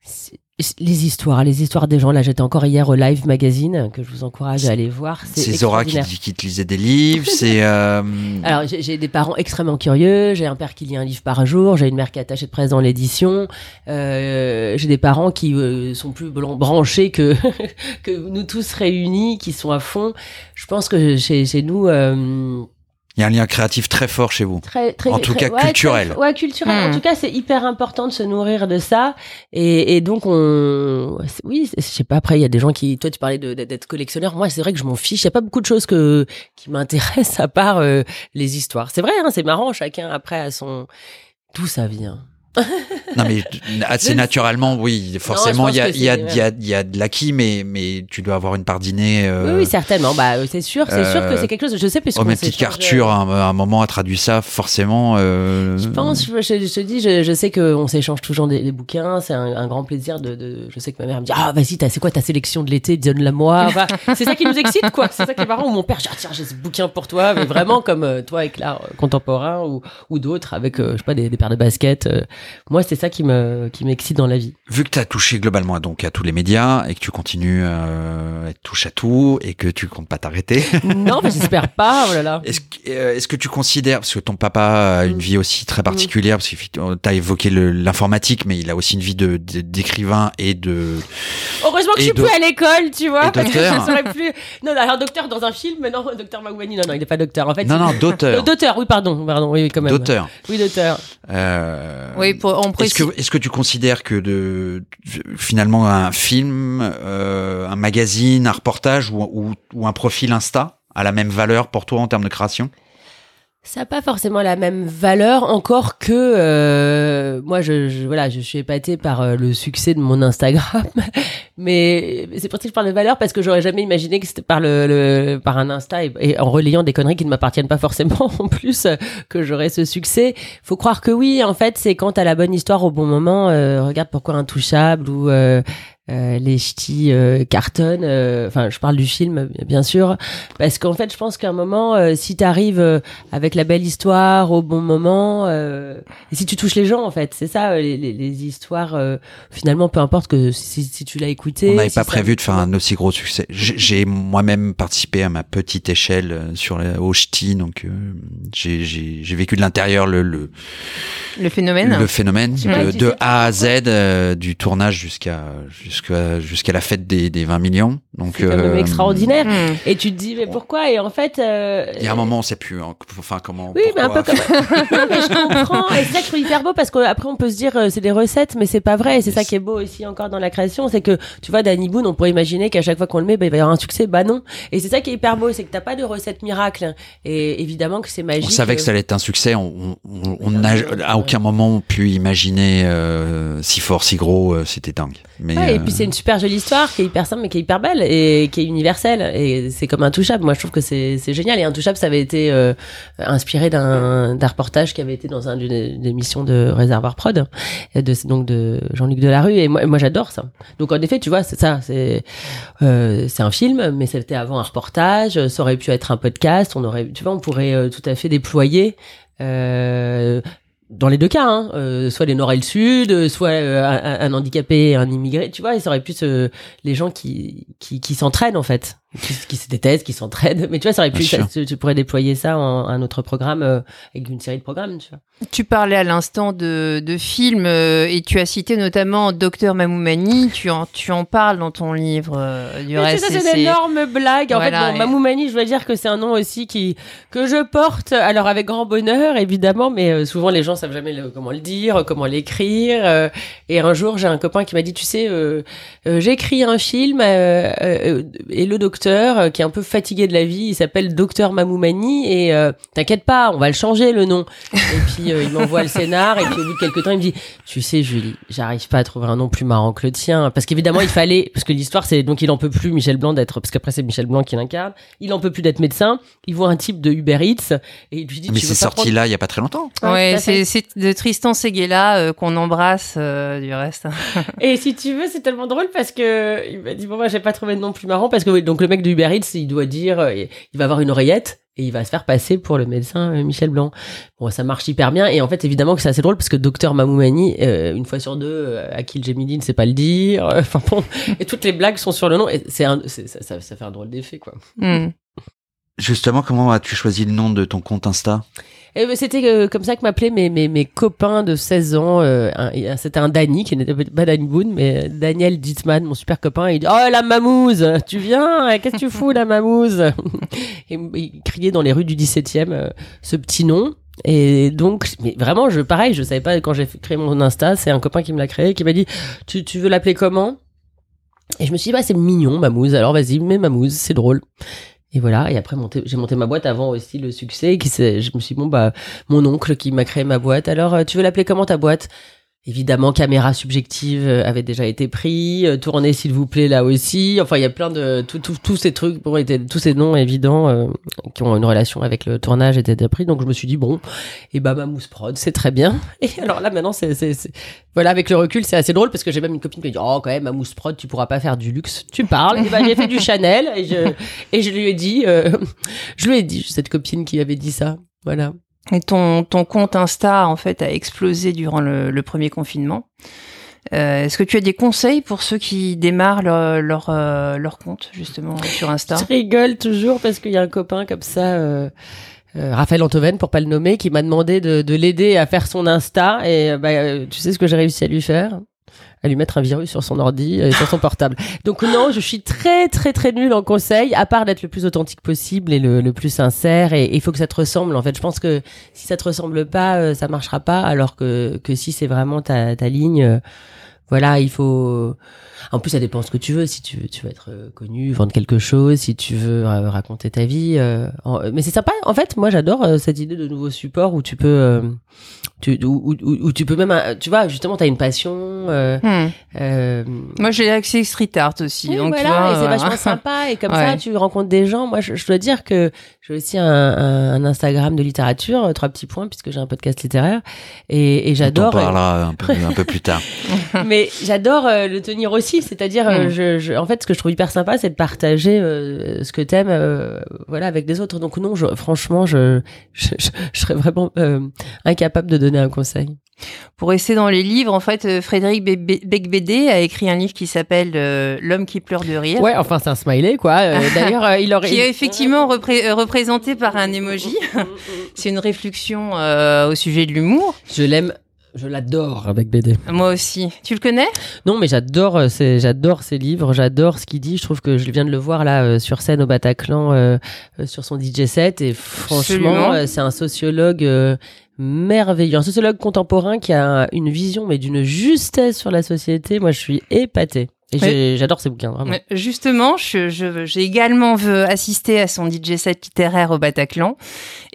C'est- les histoires, les histoires des gens. Là, j'étais encore hier au Live Magazine, que je vous encourage à aller voir. C'est Zora qui, qui, te lisait des livres. c'est. Euh... Alors, j'ai des parents extrêmement curieux. J'ai un père qui lit un livre par jour. J'ai une mère qui est attachée de presse dans l'édition. Euh, j'ai des parents qui euh, sont plus branchés que que nous tous réunis, qui sont à fond. Je pense que chez, chez nous. Il y a un lien créatif très fort chez vous. Très, très, en tout cas culturel. ouais, culturel. En hmm. tout cas, c'est hyper important de se nourrir de ça. Et, et donc, on, oui, je sais pas. Après, il y a des gens qui, toi, tu parlais d'être collectionneur. Moi, c'est vrai que je m'en fiche. Il y a pas beaucoup de choses que qui m'intéressent à part euh, les histoires. C'est vrai, hein, c'est marrant. Chacun après a son. D'où ça vient non mais assez naturellement, oui, forcément il y a, y, a, y, a, y a de l'acquis, mais mais tu dois avoir une part dîner. Euh, oui, oui, certainement. Bah c'est sûr, c'est sûr que c'est quelque chose. Je sais plus. Oh, même petite qu'Arthur, à un, moment a traduit ça, forcément. Euh... Je pense, je, je, te dis, je, je sais qu'on s'échange toujours des, des bouquins. C'est un, un, grand plaisir de, de, Je sais que ma mère me dit ah vas-y, c'est quoi ta sélection de l'été, donne-la moi. c'est ça qui nous excite quoi. C'est ça qui est marrant. Mon père, tiens j'ai ce bouquin pour toi, mais vraiment comme euh, toi avec l'art contemporain ou ou d'autres avec euh, je sais pas des, des paires de baskets moi, c'est ça qui me qui m'excite dans la vie. Vu que tu as touché globalement donc à tous les médias et que tu continues euh, à être touche à tout et que tu comptes pas t'arrêter. Non, j'espère pas. Oh là là. Est-ce que, euh, est-ce que tu considères parce que ton papa a une mm. vie aussi très particulière parce que tu as évoqué l'informatique, mais il a aussi une vie de d'écrivain et de. Heureusement que je suis plus à l'école, tu vois. Parce que je serais plus. Non, alors docteur dans un film, mais non, docteur Maouani, non, non, il n'est pas docteur. En fait. Non, non, d'auteur. d'auteur, oui, pardon, pardon, oui, quand même. D'auteur. Oui, d'auteur. Euh... Oui, pour est-ce que, est-ce que tu considères que de, finalement un film, euh, un magazine, un reportage ou, ou, ou un profil Insta a la même valeur pour toi en termes de création? Ça n'a pas forcément la même valeur, encore que euh, moi, je, je, voilà, je suis épatée par euh, le succès de mon Instagram, mais c'est pour ça que je parle de valeur parce que j'aurais jamais imaginé que c'était par le, le, par un Insta et, en relayant des conneries qui ne m'appartiennent pas forcément en plus que j'aurais ce succès. Faut croire que oui, en fait, c'est quand t'as la bonne histoire au bon moment. Euh, regarde pourquoi intouchable ou euh, les ch'tis euh, cartonnent. Euh, enfin, je parle du film, bien sûr, parce qu'en fait, je pense qu'à un moment, euh, si tu arrives avec la belle histoire au bon moment, et si tu touches les gens, en fait, c'est ça, les, les, les histoires. finalement, peu importe que si, si tu l'as écouté. On n'avait pas prévu de faire un aussi gros succès. J'ai moi-même participé à ma petite échelle sur les, au ch'ti, donc j'ai vécu de l'intérieur le, le le phénomène. Le phénomène de, A à Z du tournage jusqu'à jusqu'à jusqu'à la fête des, des 20 millions. Donc c'est euh, extraordinaire. Hmm. Et tu te dis mais pourquoi? Et en fait, euh, il y a un moment on sait plus. Hein, enfin comment. Oui, mais un peu comme. non, mais je comprends. Et c'est ça que je trouve hyper beau parce qu'après on peut se dire euh, c'est des recettes, mais c'est pas vrai. Et c'est ça qui est beau aussi encore dans la création, c'est que tu vois Danny Boone, on pourrait imaginer qu'à chaque fois qu'on le met, bah, il va y avoir un succès. Bah non. Et c'est ça qui est hyper beau, c'est que t'as pas de recette miracle. Et évidemment que c'est magique. On savait que ça allait être un succès. On on n'a à aucun moment pu imaginer si fort, si gros. C'était dingue. Mais ouais, et puis c'est une super jolie histoire qui est hyper simple mais qui est hyper belle et qui est universelle. Et c'est comme Intouchable. Moi je trouve que c'est génial. Et Intouchable ça avait été euh, inspiré d'un reportage qui avait été dans un d'une émission de Réservoir Prod de donc de Jean-Luc Delarue. Et moi, j'adore ça. Donc en effet tu vois c'est ça c'est euh, un film mais c'était avant un reportage. Ça aurait pu être un podcast. On aurait tu vois on pourrait euh, tout à fait déployer euh, dans les deux cas, hein, euh, soit les Nord et le Sud, soit euh, un, handicapé, un immigré, tu vois, il aurait pu se, les gens qui, qui s'entraînent en fait qui, qui se détestent, qui s'entraident. Mais tu vois, ça aurait pu, tu, pourrais déployer ça en un autre programme euh, avec une série de programmes, tu vois. Tu parlais à l'instant de, de films euh, et tu as cité notamment Docteur Mamoumani. Tu en, tu en parles dans ton livre euh, du reste. Ça, c'est une énorme blague. En fait, bon, Mamoumani, je dois dire que c'est un nom aussi qui que je porte. Alors avec grand bonheur, évidemment, mais souvent les gens savent jamais comment le dire, comment l'écrire. et un jour, j'ai un copain qui m'a dit, tu sais, j'écris un film et le docteur euh, qui est un peu fatigué de la vie. Il s'appelle Docteur Mamoumani et euh, t'inquiète pas, on va le changer le nom. et puis euh, il m'envoie le scénar et puis au bout de quelques temps il me dit, tu sais Julie, j'arrive pas à trouver un nom plus marrant que le tien parce qu'évidemment il fallait parce que l'histoire c'est donc il en peut plus Michel Blanc d'être parce qu'après c'est Michel Blanc qui l'incarne. Il en peut plus d'être médecin. Il voit un type de Uber Eats et il lui dit. Mais c'est sorti là il y a pas très longtemps. Ouais, c'est de Tristan Seguela qu'on embrasse du reste. et si tu veux c'est tellement drôle parce que il m'a dit bon moi j'ai pas trouvé de nom plus marrant parce que donc le mec de Uber Eats, il doit dire, euh, il va avoir une oreillette et il va se faire passer pour le médecin euh, Michel Blanc. Bon, ça marche hyper bien et en fait évidemment que c'est assez drôle parce que docteur Mamoumani, euh, une fois sur deux, à qui le Gemini ne sait pas le dire. Enfin bon, et toutes les blagues sont sur le nom et c'est un, c'est- ça, ça, ça fait un drôle d'effet quoi. Hmm. Justement, comment as-tu choisi le nom de ton compte Insta? C'était euh, comme ça que m'appelaient mes, mes, mes copains de 16 ans. euh, et c'était un Danny, qui n'était pas Danny Boone, mais euh, Daniel Ditzman, mon super copain. Il dit Oh, la mamouze Tu viens euh, Qu'est-ce que tu fous, la mamouze? Et il criait dans les rues du 17e euh, ce petit nom. Et donc, mais vraiment, je, pareil, je savais pas quand j'ai créé mon Insta, c'est un copain qui me l'a créé, qui m'a dit Tu, tu veux l'appeler comment? Et je me suis dit Bah, c'est mignon, mamouze. Alors vas-y, mets mamouze, c'est drôle. Et voilà, et après j'ai monté ma boîte avant aussi le succès. Je me suis dit, bon, bah, mon oncle qui m'a créé ma boîte. Alors, euh, tu veux l'appeler comment ta boîte? Évidemment, caméra subjective euh, avait déjà été pris, euh, tournée s'il vous plaît là aussi. Enfin, il y a plein de tous ces trucs, bon, étaient, tous ces noms évidents euh, qui ont une relation avec le tournage étaient déjà pris. Donc je me suis dit bon, et bah ma mousse prod, c'est très bien. Et alors là maintenant, c'est, voilà, avec le recul, c'est assez drôle parce que j'ai même une copine qui me dit oh quand même ma mousse prod, tu pourras pas faire du luxe. Tu parles. Et bah j'ai fait du Chanel et je et je lui ai dit, euh, je lui ai dit cette copine qui avait dit ça. Voilà. Et ton, ton compte Insta, en fait, a explosé durant le, le premier confinement. Euh, Est-ce que tu as des conseils pour ceux qui démarrent leur, leur, euh, leur compte, justement, sur Insta? Je rigole toujours parce qu'il y a un copain comme ça, euh, euh, Raphaël Antoven, pour pas le nommer, qui m'a demandé de, de l'aider à faire son Insta. Et euh, bah, tu sais ce que j'ai réussi à lui faire? À lui mettre un virus sur son ordi et sur son portable. Donc non, je suis très très très nulle en conseil, à part d'être le plus authentique possible et le, plus sincère. Et il faut que ça te ressemble. En fait, je pense que si ça te ressemble pas, euh, ça marchera pas. Alors que que si c'est vraiment ta ta ligne, euh, voilà, il faut. En plus, ça dépend ce que tu veux. Si tu veux, tu veux être euh, connu, vendre quelque chose, si tu veux euh, raconter ta vie. euh, en- Mais c'est sympa. En fait, moi, j'adore euh, cette idée de nouveau support où tu peux, euh, tu, où, où- où- où tu peux même, tu vois, justement, t'as une passion. euh, Hmm. euh, Moi, j'ai accès street art aussi. oui, donc, tu voilà, vois, et c'est voilà. vachement sympa. Et comme ça, tu rencontres des gens. Moi, je, je dois dire que j'ai aussi un, un, un Instagram de littérature, trois petits points, puisque j'ai un podcast littéraire. Et, et On j'adore. t'en parlera un peu, un peu plus tard. mais j'adore euh, le tenir aussi c'est-à-dire euh, Mm. je, je- en fait ce que je trouve hyper sympa c'est de partager euh, ce que t'aimes euh, voilà avec des autres donc non je, franchement je, je, je- serais vraiment euh, incapable de donner un conseil Pour rester dans les livres, en fait, euh, Frédéric Be- Be- Becbédé a écrit un livre qui s'appelle euh, L'homme qui pleure de rire. ouais enfin c'est un smiley quoi Euh, d'ailleurs euh, il aurait Qui est effectivement repré- représenté par un emoji. C'est une réflexion euh, au sujet de l'humour. je l'aime je l'adore avec BD. Moi aussi. Tu le connais? Non, mais j'adore, euh, ces- j'adore ses livres, j'adore ce qu'il dit. Je trouve que je viens de le voir là euh, sur scène au Bataclan euh, euh, sur son DJ set et franchement, euh, c'est un sociologue euh, merveilleux, un sociologue contemporain qui a une vision mais d'une justesse sur la société. Moi, je suis épatée. Et j'ai- j'adore ses bouquins, vraiment. Justement, je- je- j'ai également assisté à son DJ set littéraire au Bataclan.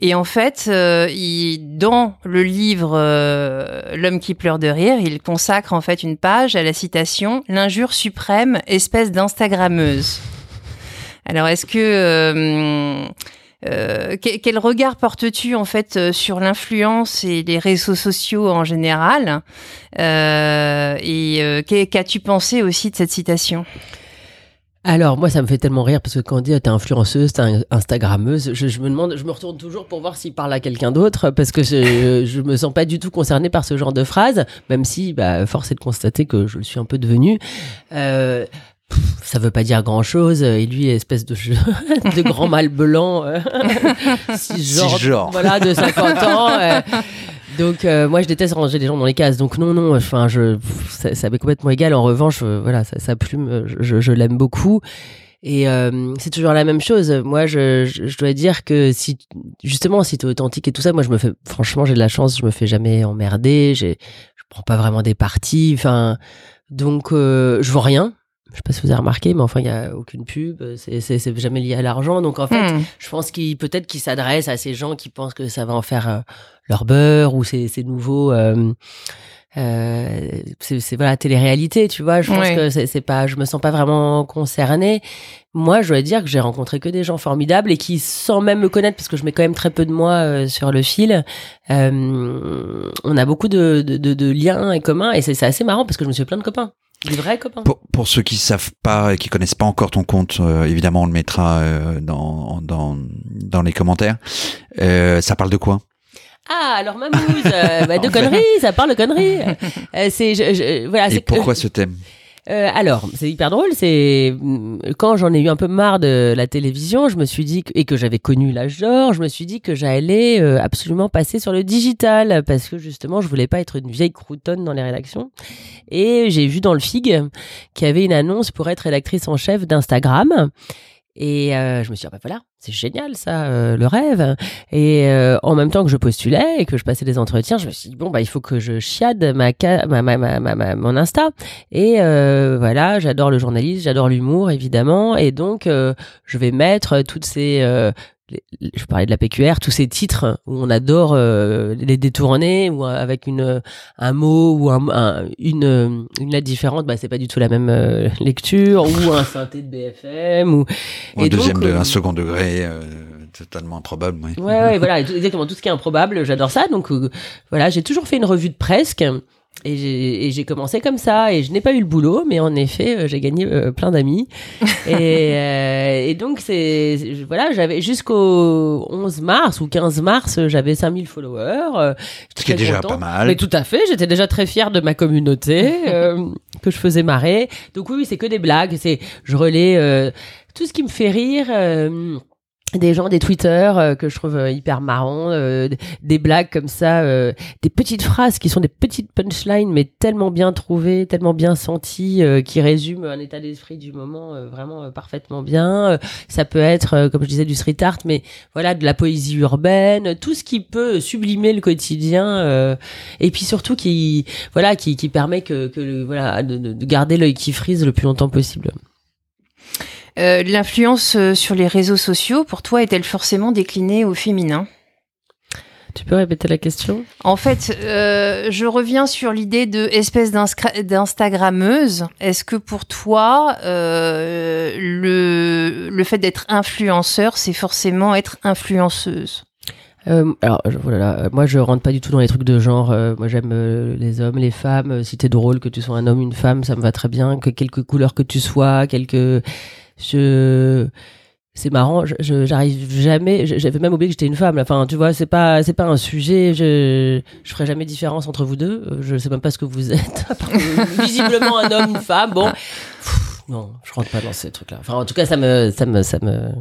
Et en fait, euh, il, dans le livre euh, L'homme qui pleure de rire, il consacre en fait une page à la citation L'injure suprême, espèce d'instagrammeuse. Alors, est-ce que euh, euh, que- quel regard portes-tu en fait euh, sur l'influence et les réseaux sociaux en général Euh, Et qu'as-tu pensé aussi de cette citation? Alors moi ça me fait tellement rire parce que quand on dit ah, t'es influenceuse, t'es instagrammeuse, je, je me demande, je me retourne toujours pour voir s'il parle à quelqu'un d'autre parce que je, je me sens pas du tout concernée par ce genre de phrase, même si bah, force est de constater que je le suis un peu devenue. Ça veut pas dire grand chose et lui espèce de de grand mâle blanc euh, cisgenre, Cisgenre. voilà de 50 ans euh, donc euh, moi je déteste ranger les gens dans les cases. Donc non non enfin je ça, ça m'est complètement égal. En revanche euh, voilà ça, sa plume euh, je, je l'aime beaucoup. Et euh, c'est toujours la même chose. Moi je, je, je dois dire que si justement si t'es authentique et tout ça moi je me fais franchement j'ai de la chance je me fais jamais emmerder. J'ai je prends pas vraiment des parties. Enfin donc euh, je vois rien je sais pas si vous avez remarqué mais enfin il y a aucune pub c'est jamais lié à l'argent. Donc en fait Hmm. je pense qu'il peut-être qu'il s'adresse à ces gens qui pensent que ça va en faire euh, leur beurre ou ces, ces nouveaux euh, euh, c'est voilà télé-réalité tu vois. Je pense que c'est pas je me sens pas vraiment concernée. Moi je dois dire que j'ai rencontré que des gens formidables et qui sans même me connaître parce que je mets quand même très peu de moi euh, sur le fil euh, on a beaucoup de, de, de, de liens et communs et c'est c'est assez marrant parce que je me suis fait plein de copains Des vrais copains. Pour, pour ceux qui savent pas et qui connaissent pas encore ton compte, euh, évidemment, on le mettra euh, dans, dans, dans les commentaires. Euh, ça parle de quoi? Ah, alors Mamouze, bah, de conneries, ça parle de conneries. C'est, je, je- voilà, Et pourquoi ce thème? Euh, alors, c'est hyper drôle. C'est mm, quand j'en ai eu un peu marre de la télévision, je me suis dit que- et que j'avais connu l'âge d'or, je me suis dit que j'allais euh, absolument passer sur le digital parce que justement, je voulais pas être une vieille croutonne dans les rédactions. Et j'ai vu dans le Fig qu'il y avait une annonce pour être rédactrice en chef d'Instagram. Et euh, je me suis dit, ah bah voilà, c'est génial ça, euh, le rêve. Et euh, en même temps que je postulais et que je passais des entretiens, je me suis dit, bon, bah il faut que je chiade ma, ma, ma, ma- ma- mon Insta. Et euh, voilà, j'adore le journalisme, j'adore l'humour, évidemment. Et donc, euh, je vais mettre toutes ces... euh, les- les- je parlais de la PQR, tous ces titres où on adore euh, les détourner ou euh, avec une un mot ou un, un- une euh, une lettre différente, bah c'est pas du tout la même euh, lecture ou un synthé de BFM ou Un Et deuxième, donc, de, euh, un second degré, euh, totalement improbable. Oui. Ouais, ouais, voilà, exactement tout ce qui est improbable, j'adore ça. Donc euh, voilà, j'ai toujours fait une revue de presque. Et j'ai et j'ai commencé comme ça et je n'ai pas eu le boulot, mais en effet, euh, j'ai gagné euh, plein d'amis. et, euh, et donc, c'est c'est- voilà, j'avais jusqu'au 11 mars ou 15 mars, j'avais 5000 followers. euh, Ce qui est déjà contente. pas mal. Mais tout à fait, j'étais déjà très fière de ma communauté, euh, que je faisais marrer. Donc oui, c'est que des blagues, c'est je relais euh, tout ce qui me fait rire. Des gens, des Twitter euh, que je trouve euh, hyper marrants, euh, des blagues comme ça, euh, des petites phrases qui sont des petites punchlines, mais tellement bien trouvées, tellement bien senties, euh, qui résument un état d'esprit du moment euh, vraiment parfaitement bien. Ça peut être, comme je disais, du street art, mais voilà, de la poésie urbaine, tout ce qui peut sublimer le quotidien, et puis surtout qui, voilà, qui, qui permet que, que voilà, de- de garder l'œil qui frise le plus longtemps possible. Euh, L'influence euh, sur les réseaux sociaux, pour toi, est-elle forcément déclinée au féminin? Tu peux répéter la question? En fait, euh, je reviens sur l'idée de espèce d'instagrammeuse. Est-ce que pour toi, euh, le, le fait d'être influenceur, c'est forcément être influenceuse? Euh, alors, je- voilà, euh, moi, je rentre pas du tout dans les trucs de genre. euh, moi, j'aime euh, les hommes, les femmes. si t'es drôle, que tu sois un homme, une femme, ça me va très bien. Que quelque couleur que tu sois, quelque. Je. C'est marrant, j'arrive jamais. J'avais même oublié que j'étais une femme. là. Enfin, tu vois, c'est pas c'est pas un sujet. Je je ferai jamais différence entre vous deux. Euh, Je sais même pas ce que vous êtes. Visiblement un homme, une femme. Bon, Pff, non, je rentre pas dans ces trucs-là. Enfin, en tout cas, ça me ça me ça me.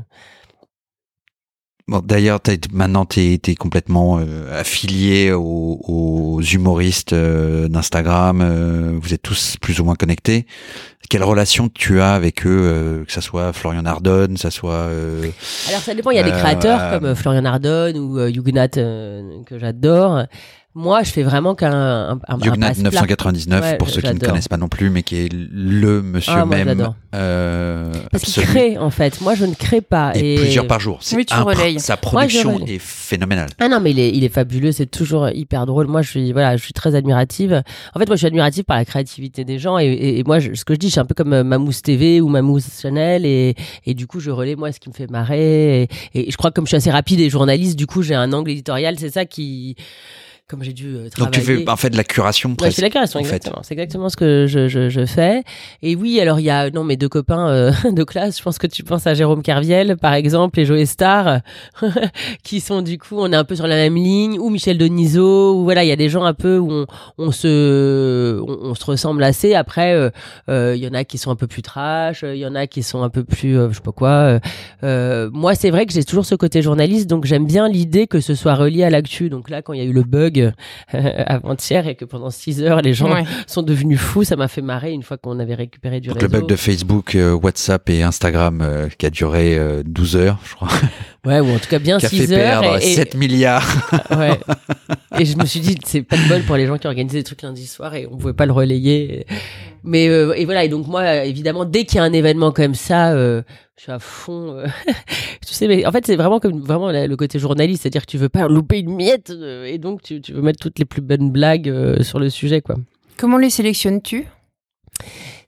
Bon, d'ailleurs, maintenant, tu es, complètement euh, affilié aux, aux humoristes euh, d'Instagram. euh, vous êtes tous plus ou moins connectés. Quelle relation tu as avec eux, euh, que ça soit Florian Ardonne, que ça soit... euh, Alors ça dépend, il y a des Euh, créateurs comme Florian Ardonne ou euh, euh, que j'adore. Moi, je fais vraiment qu'un un, un, un passe-plat. 999, Ouais, pour ceux qui ne connaissent pas non plus, mais qui est le monsieur Ah, moi, même. j'adore. Euh, Parce qu'il crée en fait. Moi, je ne crée pas. Et, Et, plusieurs par jour. C'est Oui, relayes. Sa Moi, production relaye. est phénoménale. Ah non, mais il est, il est fabuleux, c'est toujours hyper drôle. Moi, je suis, voilà, je suis très admirative. En fait, moi, je suis admirative par la créativité des gens. Et, et- et moi, je- ce que je dis, je suis un peu comme euh, Mamousse TV ou Mamousse Chanel. Et, et du coup, je relais, moi, ce qui me fait marrer. Et, et je crois que comme je suis assez rapide et journaliste, du coup, j'ai un angle éditorial. C'est ça qui, comme j'ai dû euh, Donc tu travailler. fais en fait de la curation Ouais, presque. fais la création, en fait. exactement. C'est exactement ce que je, je, je fais. Et oui, alors il y a non mes deux copains euh, de classe. Je pense que tu penses à Jérôme Kerviel, par exemple, et Joe Star, qui sont du coup, on est un peu sur la même ligne, ou Michel Denisot, ou voilà, il y a des gens un peu où on, on se, on, on se ressemble assez. Après, euh, euh, il y en a qui sont un peu plus trash, il y en a qui sont un peu plus, euh, je sais pas quoi. euh, euh, moi, c'est vrai que j'ai toujours ce côté journaliste, donc j'aime bien l'idée que ce soit relié à l'actu. Donc là, quand il y a eu le bug euh, avant-hier et que pendant 6 heures, les gens Ouais. sont devenus fous, ça m'a fait marrer une fois qu'on avait récupéré du Donc le réseau. bug de Facebook, euh, WhatsApp et Instagram euh, qui a duré euh, 12 heures, je crois, Ouais, ou en tout cas bien qui a 6 fait heures. perdre et, et- 7 milliards. ouais. et je me suis dit, c'est pas de bol pour les gens qui organisaient des trucs lundi soir et on pouvait pas le relayer. Mais euh, et voilà, et donc moi, évidemment, dès qu'il y a un événement comme ça, euh, je suis à fond. euh, tu sais, mais en fait, c'est vraiment comme vraiment le côté journaliste, c'est-à-dire que tu veux pas louper une miette euh, et donc tu, tu veux mettre toutes les plus bonnes blagues euh, sur le sujet, quoi. Comment les sélectionnes-tu?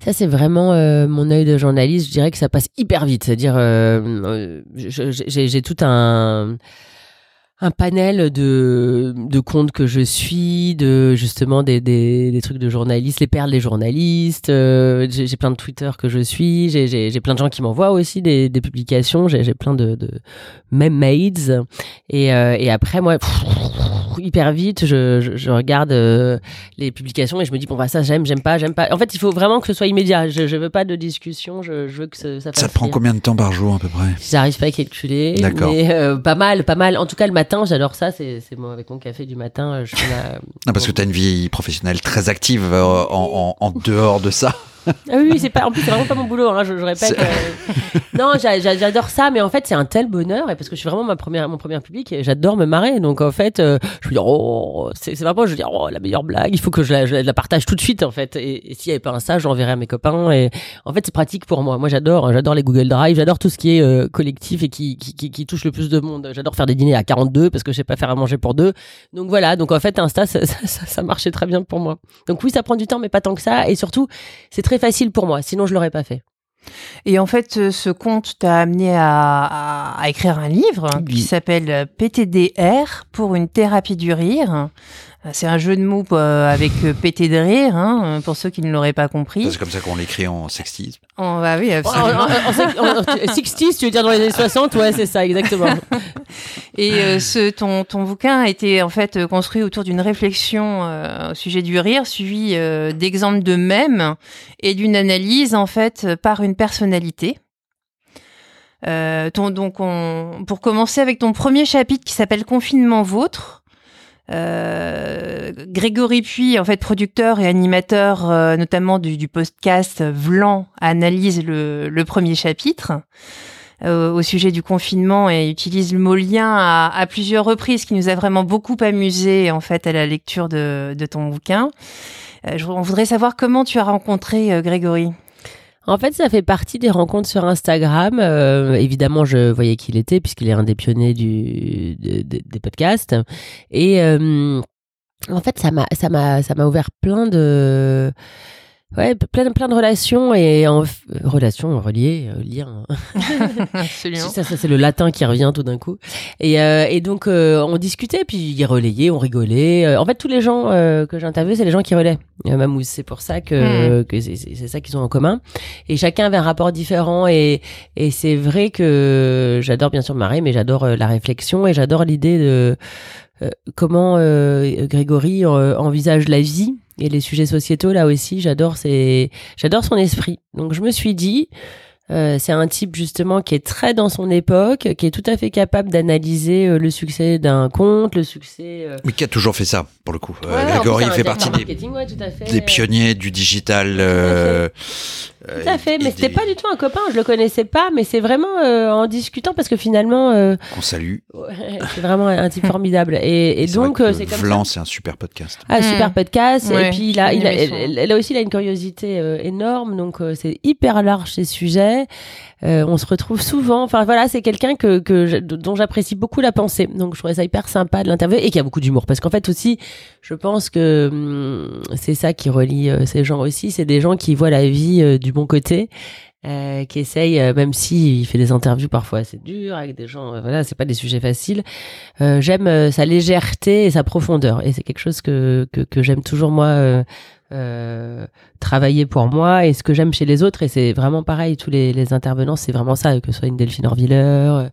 Ça, c'est vraiment euh, mon œil de journaliste. Je dirais que ça passe hyper vite. C'est-à-dire, euh, j'ai tout un un panel de, de comptes que je suis, de justement des, des, des trucs de journalistes, les perles des journalistes. euh, j'ai j'ai plein de Twitter que je suis. J'ai- J'ai j'ai plein de gens qui m'envoient aussi des, des publications. J'ai j'ai plein de, de même maids. Et, euh, et après, moi, hyper vite, je, je, je regarde euh, les publications et je me dis bon bah ça j'aime, j'aime pas, j'aime pas. En fait, il faut vraiment que ce soit immédiat. Je, je veux pas de discussion. Je, je veux que ça, ça fasse. Ça prend rire. combien de temps par jour à peu près? J'arrive pas à calculer. D'accord. Mais euh, pas mal, pas mal. En tout cas, le matin, j'adore ça. C'est moi avec mon café du matin. euh, Je. Non, parce que tu as une vie professionnelle très active euh, en, en, en dehors de ça. Ah oui, c'est pas. En plus, c'est vraiment pas mon boulot. Hein, je, je répète. Euh, Non, j'a- j'a- j'adore ça, mais en fait, c'est un tel bonheur et parce que je suis vraiment ma première, mon premier public. et J'adore me marrer. Donc en fait, euh, je me dis oh, c'est vraiment, je veux dire oh la meilleure blague. Il faut que je la, je la partage tout de suite en fait. Et, et s'il y avait pas un ça, j'enverrais à mes copains. Et en fait, c'est pratique pour moi. Moi, j'adore, hein, j'adore les Google Drive, j'adore tout ce qui est euh, collectif et qui, qui, qui, qui touche le plus de monde. J'adore faire des dîners à 42 parce que je sais pas faire à manger pour deux. Donc voilà. Donc en fait, Insta, ça, ça, ça, ça marchait très bien pour moi. Donc oui, ça prend du temps, mais pas tant que ça. Et surtout, c'est très facile pour moi. Sinon, je l'aurais pas fait. Et en fait, euh, ce conte t'a amené à, à- à écrire un livre Oui. qui s'appelle PTDR pour une thérapie du rire. Euh, C'est un jeu de mots euh, avec euh, PT de rire, hein, pour ceux qui ne l'auraient pas compris. C'est comme ça qu'on l'écrit en sextisme. On va, oui, En, absolument. en, en, en- en- 60s, tu veux dire dans les années 60 Ouais, c'est ça, exactement. Et euh, ce, ton, ton bouquin a été en fait construit autour d'une réflexion euh, au sujet du rire, suivi euh, d'exemples de mèmes et d'une analyse en fait par une personnalité. Euh, ton, donc, on, pour commencer avec ton premier chapitre qui s'appelle Confinement vôtre. Euh, Grégory Puy, en fait producteur et animateur euh, notamment du, du podcast Vlan, analyse le, le premier chapitre euh, au sujet du confinement et utilise le mot lien à, à plusieurs reprises, qui nous a vraiment beaucoup amusé en fait à la lecture de, de ton bouquin. Euh, je- on voudrait savoir comment tu as rencontré euh, Grégory. En fait, ça fait partie des rencontres sur Instagram. Euh, évidemment, je voyais qui il était, puisqu'il est un des pionniers des podcasts. Et euh, en fait, ça m'a ouvert plein de, ouais, plein, plein de relations et en, relations reliées, euh, liens. Absolument. Ça, ça c'est le latin qui revient tout d'un coup. Et, euh, et donc, euh, on discutait, puis il relayait, on rigolait. Euh, en fait, tous les gens euh, que j'interviewais, c'est les gens qui relaient. Euh, Mamouze, c'est pour ça que, que c'est- ça qu'ils ont en commun. Et chacun avait un rapport différent. Et, et c'est vrai que j'adore bien sûr marrer, mais j'adore euh, la réflexion et j'adore l'idée de euh, comment euh, Grégory euh, envisage la vie et les sujets sociétaux là aussi. J'adore ses, j'adore son esprit. Donc je me suis dit. Euh, c'est un type justement qui est très dans son époque, qui est tout à fait capable d'analyser euh, le succès d'un compte, le succès. euh, Mais qui a toujours fait ça, pour le coup. Euh, ouais, en Grégory fait partie des, marketing, ouais, tout à fait. des pionniers du digital. euh, euh, Tout à fait, mais c'était des- pas du tout un copain, je le connaissais pas, mais c'est vraiment euh, en discutant parce que finalement, euh, Qu'on salue. ouais, c'est vraiment un type formidable. Et, donc, euh, c'est comme Vlan, ça. c'est un super podcast. Ah, Mm. super podcast. Ouais, et puis, il a, il a, l'émission. elle- là aussi, il a une curiosité euh, énorme. Donc, euh, c'est hyper large, ces sujets. Euh, on se retrouve souvent. Enfin, voilà, c'est quelqu'un que, dont j'apprécie beaucoup la pensée. Donc, je trouvais ça hyper sympa de l'interviewer et qui a beaucoup d'humour. Parce qu'en fait, aussi, je pense que hum, c'est ça qui relie euh, ces gens aussi. C'est des gens qui voient la vie euh, du bon côté. Qui essayent, euh, même si il fait des interviews parfois assez dures avec des gens, euh, voilà, c'est pas des sujets faciles. J'aime sa légèreté et sa profondeur, et c'est quelque chose que, que j'aime toujours moi euh, travailler pour moi et ce que j'aime chez les autres. Et c'est vraiment pareil, tous les, les intervenants, c'est vraiment ça, que ce soit une Delphine Orviller. euh,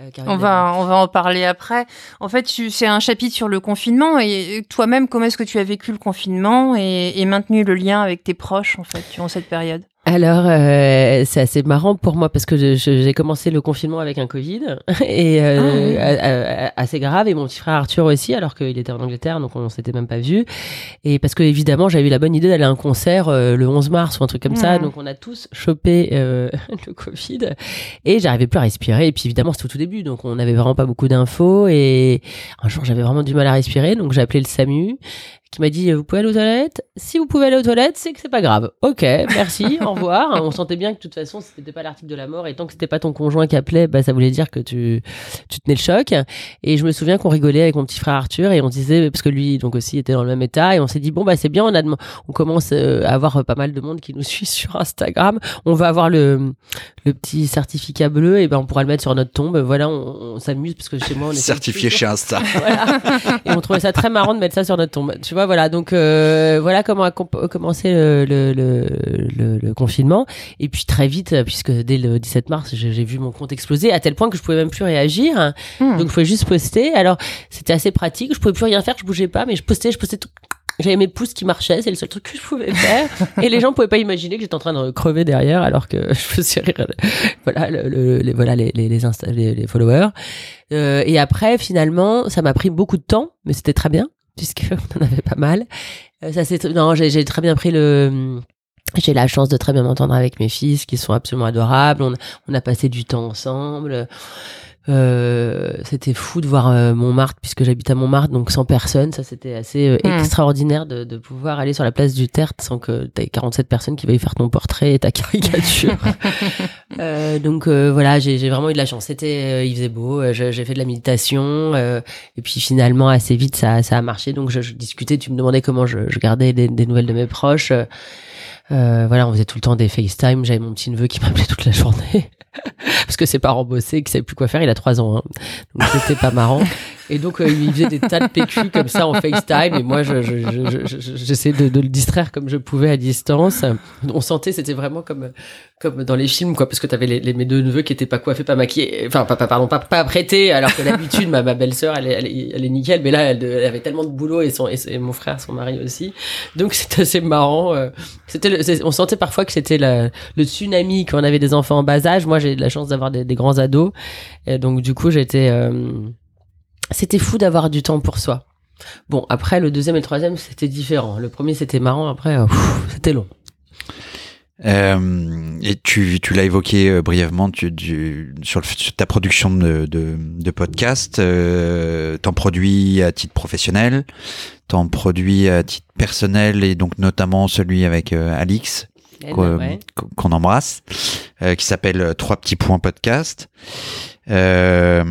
euh, On va, on va en parler après. En fait, tu- c'est un chapitre sur le confinement et toi-même, comment est-ce que tu as vécu le confinement et, et maintenu le lien avec tes proches en fait durant cette période? Alors, euh, c'est assez marrant pour moi parce que j'ai commencé le confinement avec un Covid et euh, Ah oui. assez grave et mon petit frère Arthur aussi alors qu'il était en Angleterre donc on s'était même pas vu. Et parce que évidemment j'avais eu la bonne idée d'aller à un concert euh, le 11 mars ou un truc comme ça. Donc on a tous chopé euh, le Covid et j'arrivais plus à respirer. Et puis évidemment c'était au tout début donc on n'avait vraiment pas beaucoup d'infos. Et un jour j'avais vraiment du mal à respirer donc j'ai appelé le SAMU qui m'a dit vous pouvez aller aux toilettes? Si vous pouvez aller aux toilettes c'est que c'est pas grave. Ok merci au revoir. On sentait bien que de toute façon c'était pas l'article de la mort et tant que c'était pas ton conjoint qui appelait bah ça voulait dire que tu tu tenais le choc. Et je me souviens qu'on rigolait avec mon petit frère Arthur et on disait parce que lui donc aussi était dans le même état et on s'est dit bon bah c'est bien on a on commence euh, à avoir pas mal de monde qui nous suit sur Instagram. On va avoir le le petit certificat bleu et ben on pourra le mettre sur notre tombe. Voilà on, s'amuse parce que chez moi on est certifié chez Insta. Voilà. et on trouvait ça très marrant de mettre ça sur notre tombe. Tu vois voilà. Donc euh, voilà comment a commencé le, le, le, le, confinement. Et puis très vite, puisque dès le 17 mars, j'ai vu mon compte exploser à tel point que je pouvais même plus réagir. Hmm. Donc je pouvais juste poster. Alors c'était assez pratique. Je pouvais plus rien faire. Je bougeais pas, mais je postais, je postais tout. J'avais mes pouces qui marchaient, c'est le seul truc que je pouvais faire. et les gens pouvaient pas imaginer que j'étais en train de crever derrière alors que je faisais rire. Voilà, le, les, voilà les, les, les, les followers. Euh, et après, finalement, ça m'a pris beaucoup de temps, mais c'était très bien puisqu'on en avait pas mal. Euh, ça c'est non, j'ai très bien pris le j'ai la chance de très bien m'entendre avec mes fils qui sont absolument adorables. On, on a passé du temps ensemble. Euh, c'était fou de voir euh, Montmartre puisque j'habite à Montmartre donc sans personne. Ça c'était assez euh, hmm. extraordinaire de, de, pouvoir aller sur la place du Tertre sans que tu aies 47 personnes qui veuillent faire ton portrait et ta caricature. Euh, donc voilà j'ai vraiment eu de la chance. C'était il faisait beau j'ai fait de la méditation et puis finalement assez vite ça, ça a marché. Donc je, je discutais tu me demandais comment je, je gardais des, des, nouvelles de mes proches voilà on faisait tout le temps des FaceTime j'avais mon petit neveu qui m'appelait toute la journée parce que ses parents bossaient, qu'il savait plus quoi faire. Il a trois ans, hein. donc c'était pas marrant. Et donc euh, il faisait des tas de PQ comme ça en FaceTime, et moi j'essayais de, de, le distraire comme je pouvais à distance. On sentait, c'était vraiment comme comme dans les films, quoi, parce que t'avais les, les, mes deux neveux qui étaient pas coiffés, pas maquillés, enfin pas, pardon, pas pas apprêtés, alors que d'habitude ma, belle-sœur elle, elle, elle, est nickel, mais là elle, elle, avait tellement de boulot et son et, mon frère, son mari aussi. Donc c'était assez marrant. Euh. C'était, on sentait parfois que c'était le tsunami quand on avait des enfants en bas âge. Moi j'ai de la chance d'avoir des, des, grands ados. Et donc du coup, j'étais, euh, c'était fou d'avoir du temps pour soi. Bon, après le deuxième et le troisième, c'était différent. Le premier, c'était marrant. Après, euh, c'était long. Euh, et tu, tu l'as évoqué euh, brièvement tu, tu, sur, le, sur, ta production de, de, de podcast. Euh, t'en produis à titre professionnel, t'en produis à titre personnel et donc notamment celui avec Alix qu'on embrasse, qui s'appelle Trois petits points podcast, euh,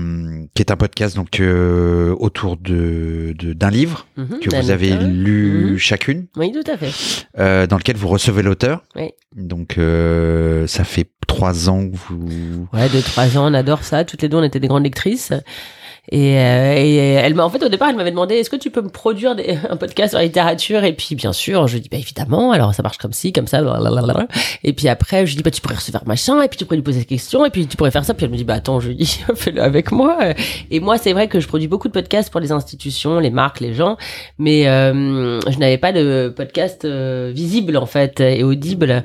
qui est un podcast donc euh, autour de d'un livre mhm, que vous avez lu mhm. chacune. Oui, tout à fait. Euh, dans lequel vous recevez l'auteur. Oui. Donc ça fait trois ans que vous. Ouais, deux trois ans, on adore ça. Toutes les deux, on était des grandes lectrices. Et, euh, et, elle m'a en fait au départ elle m'avait demandé est-ce que tu peux me produire un podcast sur la littérature? Et puis bien sûr je lui dis bah évidemment. Alors ça marche comme ci comme ça et puis après je lui dis bah tu pourrais recevoir machin. Et puis tu pourrais lui poser des questions et puis tu pourrais faire ça. Puis elle me dit bah attends je lui dis fais-le avec moi. Et moi c'est vrai que je produis beaucoup de podcasts pour les institutions les marques les gens. Mais euh, je n'avais pas de podcast euh, visible en fait et audible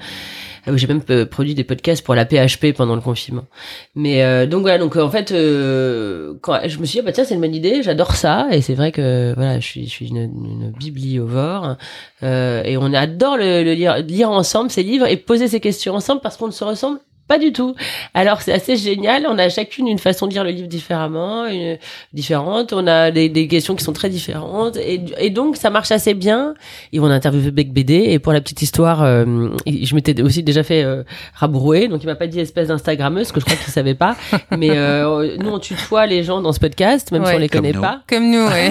j'ai même euh, produit des podcasts pour la PHP pendant le confinement. Mais euh, donc voilà, donc en fait, quand je me suis dit bah tiens c'est une bonne idée, j'adore ça et c'est vrai que voilà, je suis je suis une, une bibliovore et on adore le, le lire lire ensemble ces livres et poser ces questions ensemble parce qu'on se ressemble pas du tout. Alors c'est assez génial. On a chacune une façon de lire le livre différemment, une, différente. On a des, des, questions qui sont très différentes et, et, donc ça marche assez bien. Et on a interviewé Beck BD et pour la petite histoire, euh, je m'étais aussi déjà fait euh, rabrouer, donc il m'a pas dit espèce d'instagrammeuse, que je crois qu'il savait pas. Mais euh, nous on tutoie les gens dans ce podcast, même si on les connaît pas. Comme nous, ouais.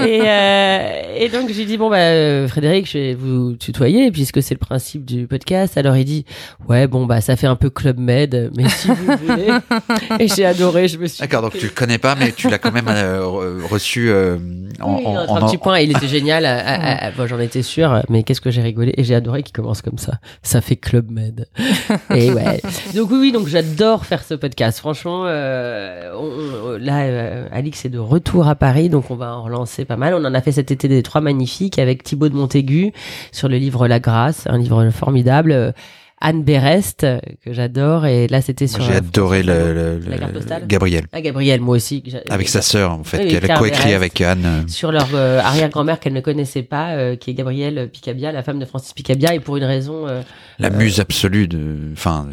et, euh, et donc j'ai dit bon bah Frédéric, je vais vous tutoyer puisque c'est le principe du podcast. Alors il dit ouais bon bah ça fait un peu Club Med, mais si vous voulez. et j'ai adoré, je me suis. D'accord, donc tu le connais pas, mais tu l'as quand même euh, reçu euh, en, oui, en, un petit point. Il était génial. bon, J'en étais sûr, mais qu'est-ce que j'ai rigolé et j'ai adoré qu'il commence comme ça. Ça fait Club Med. et ouais. Donc oui, oui, donc j'adore faire ce podcast. Franchement, euh, là, Alix est de retour à Paris, donc on va en relancer pas mal. On en a fait cet été des trois magnifiques avec Thibaut de Montaigu sur le livre La Grâce, un livre formidable Anne Berest que j'adore et là c'était sur. J'ai adoré le, la carte postale. Gabriel. Ah Gabriel, moi aussi. Avec sa sœur en fait, Oui, qu'elle a coécrit avec Anne. Sur leur euh, arrière-grand-mère qu'elle ne connaissait pas, euh, qui est Gabrielle Picabia, la femme de Francis Picabia, et pour une raison, euh, La muse absolue de, enfin,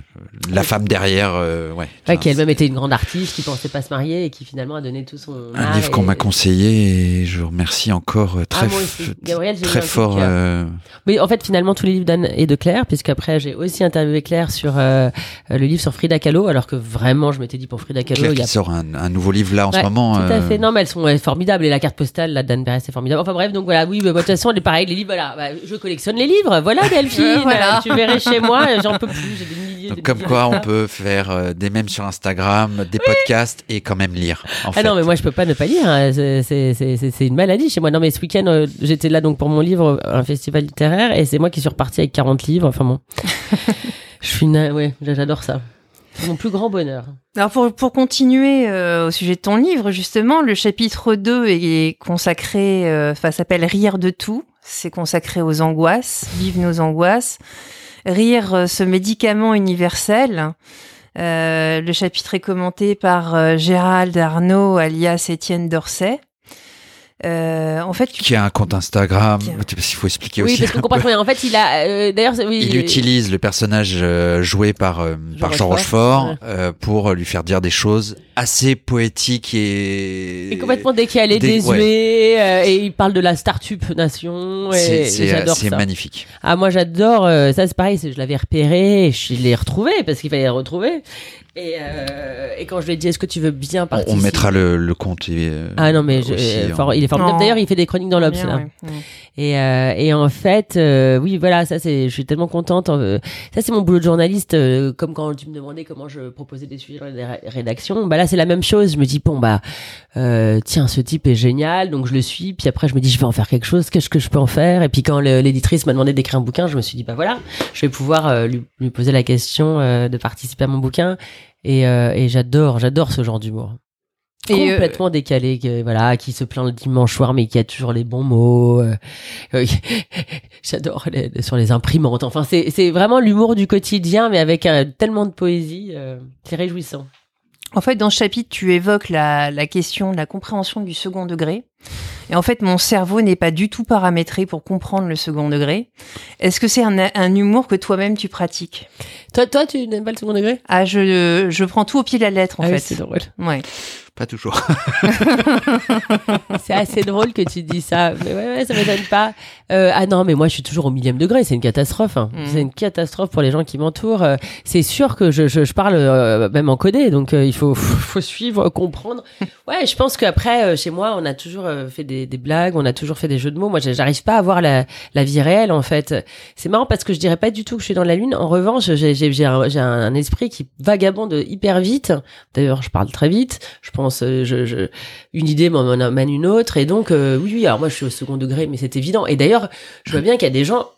la femme derrière, euh, ouais. qui elle-même était une grande artiste, qui pensait pas se marier et qui finalement a donné tout son. un livre qu'on et- m'a conseillé et je vous remercie encore euh, très, Ah, Gabriel, très de fort. euh, Mais en fait, finalement, tous les livres d'Anne et de Claire, puisqu'après, j'ai aussi interviewé Claire sur euh, le livre sur Frida Kahlo, alors que vraiment, je m'étais dit pour Frida Kahlo, Claire il y qui a sort un, un nouveau livre là en Ouais, ce moment. Tout à euh, fait. Non, mais elles sont euh, formidables. Et la carte postale, là, d'Anne Berest, c'est formidable. Enfin bref, donc voilà, oui, bah, de toute façon, elle est pareil. Les livres, voilà. Bah, je collectionne les livres. Voilà, Delphine. Euh, voilà. Tu verrais chez moi, j'en peux plus. J'ai des milliers Donc comme quoi de- on peut faire euh, des mèmes sur Instagram, des podcasts et quand même lire. En Ah fait. non, mais moi, je peux pas ne pas lire. hein. C'est- une maladie chez moi. Non, mais ce week-end, euh, j'étais là donc pour mon livre, un festival littéraire, et c'est moi qui suis reparti avec 40 livres. Enfin bon. Je suis. Ouais, j'adore ça. C'est mon plus grand bonheur. Alors pour, pour continuer euh, au sujet de ton livre, justement, le chapitre 2 est consacré, euh, enfin s'appelle Rire de tout. C'est consacré aux angoisses, vivre nos angoisses. Rire, euh, ce médicament universel. Le chapitre est commenté par Gérald Arnaud, alias Étienne Dorset. Euh, en fait, tu- Qui a un compte Instagram. Qu'il faut expliquer Oui, aussi. parce qu'on comprend bien. En fait, il a. euh, D'ailleurs, oui, Il utilise le personnage euh, joué par, euh, par Jean Rochefort, Rochefort ouais. euh, pour lui faire dire des choses assez poétiques et, est complètement décalé, Dé- désuet, euh, et il parle de la start-up nation. Et, C'est et j'adore magnifique. Ah, moi j'adore. euh, ça, c'est pareil. Je l'avais repéré, et je l'ai retrouvé parce qu'il fallait le retrouver. Et, euh, et quand je lui ai dit, est-ce que tu veux bien participer on mettra le, le compte. et, euh, Ah non, mais je- aussi, euh, hein. fort- il est formidable. D'ailleurs, il fait des chroniques dans l'Obs. Là. ouais. Et, euh, et en fait, euh, oui, voilà, ça c'est, je suis tellement contente. euh, ça c'est mon boulot de journaliste, euh, comme quand tu me demandais comment je proposais des sujets dans les ré- rédactions. Bah là c'est la même chose. Je me dis bon bah euh, tiens ce type est génial, donc je le suis. Puis après je me dis je vais en faire quelque chose. Qu'est-ce que je peux en faire? Et puis quand l'éditrice m'a demandé d'écrire un bouquin, je me suis dit bah voilà, je vais pouvoir euh, lui, lui poser la question euh, de participer à mon bouquin. Et, et j'adore, j'adore ce genre d'humour Et, euh, complètement décalé, que, voilà, qui se plaint le dimanche soir, mais qui a toujours les bons mots. euh, euh, J'adore les- sur les imprimantes. Enfin, c'est c'est vraiment l'humour du quotidien, mais avec tellement de poésie. c'est réjouissant. En fait, dans ce chapitre, tu évoques la, la question de la compréhension du second degré. Et en fait, mon cerveau n'est pas du tout paramétré pour comprendre le second degré. Est-ce que c'est un, un humour que toi-même tu pratiques? Toi, toi, tu n'aimes pas le second degré? Ah, je, je prends tout au pied de la lettre, en Ah oui, fait. c'est drôle. ouais. Pas toujours. C'est assez drôle que tu dis ça. Mais ouais, ouais, ça m'étonne pas. Euh, ah non, mais moi, je suis toujours au millième degré. C'est une catastrophe. hein. Mm. C'est une catastrophe pour les gens qui m'entourent. Euh, C'est sûr que je, je, je parle euh, même en codé, donc euh, il faut, faut suivre, comprendre. Ouais, je pense qu'après, chez moi, on a toujours fait des, des blagues, on a toujours fait des jeux de mots. Moi, j'arrive pas à voir la, la vie réelle, en fait. C'est marrant parce que je dirais pas du tout que je suis dans la lune. En revanche, j'ai un, un esprit qui vagabonde hyper vite. D'ailleurs, je parle très vite. Je pense, euh, une idée m'en amène une autre. Et donc, euh, oui, oui, alors moi, je suis au second degré, mais c'est évident. Et d'ailleurs, je vois bien qu'il y a des gens.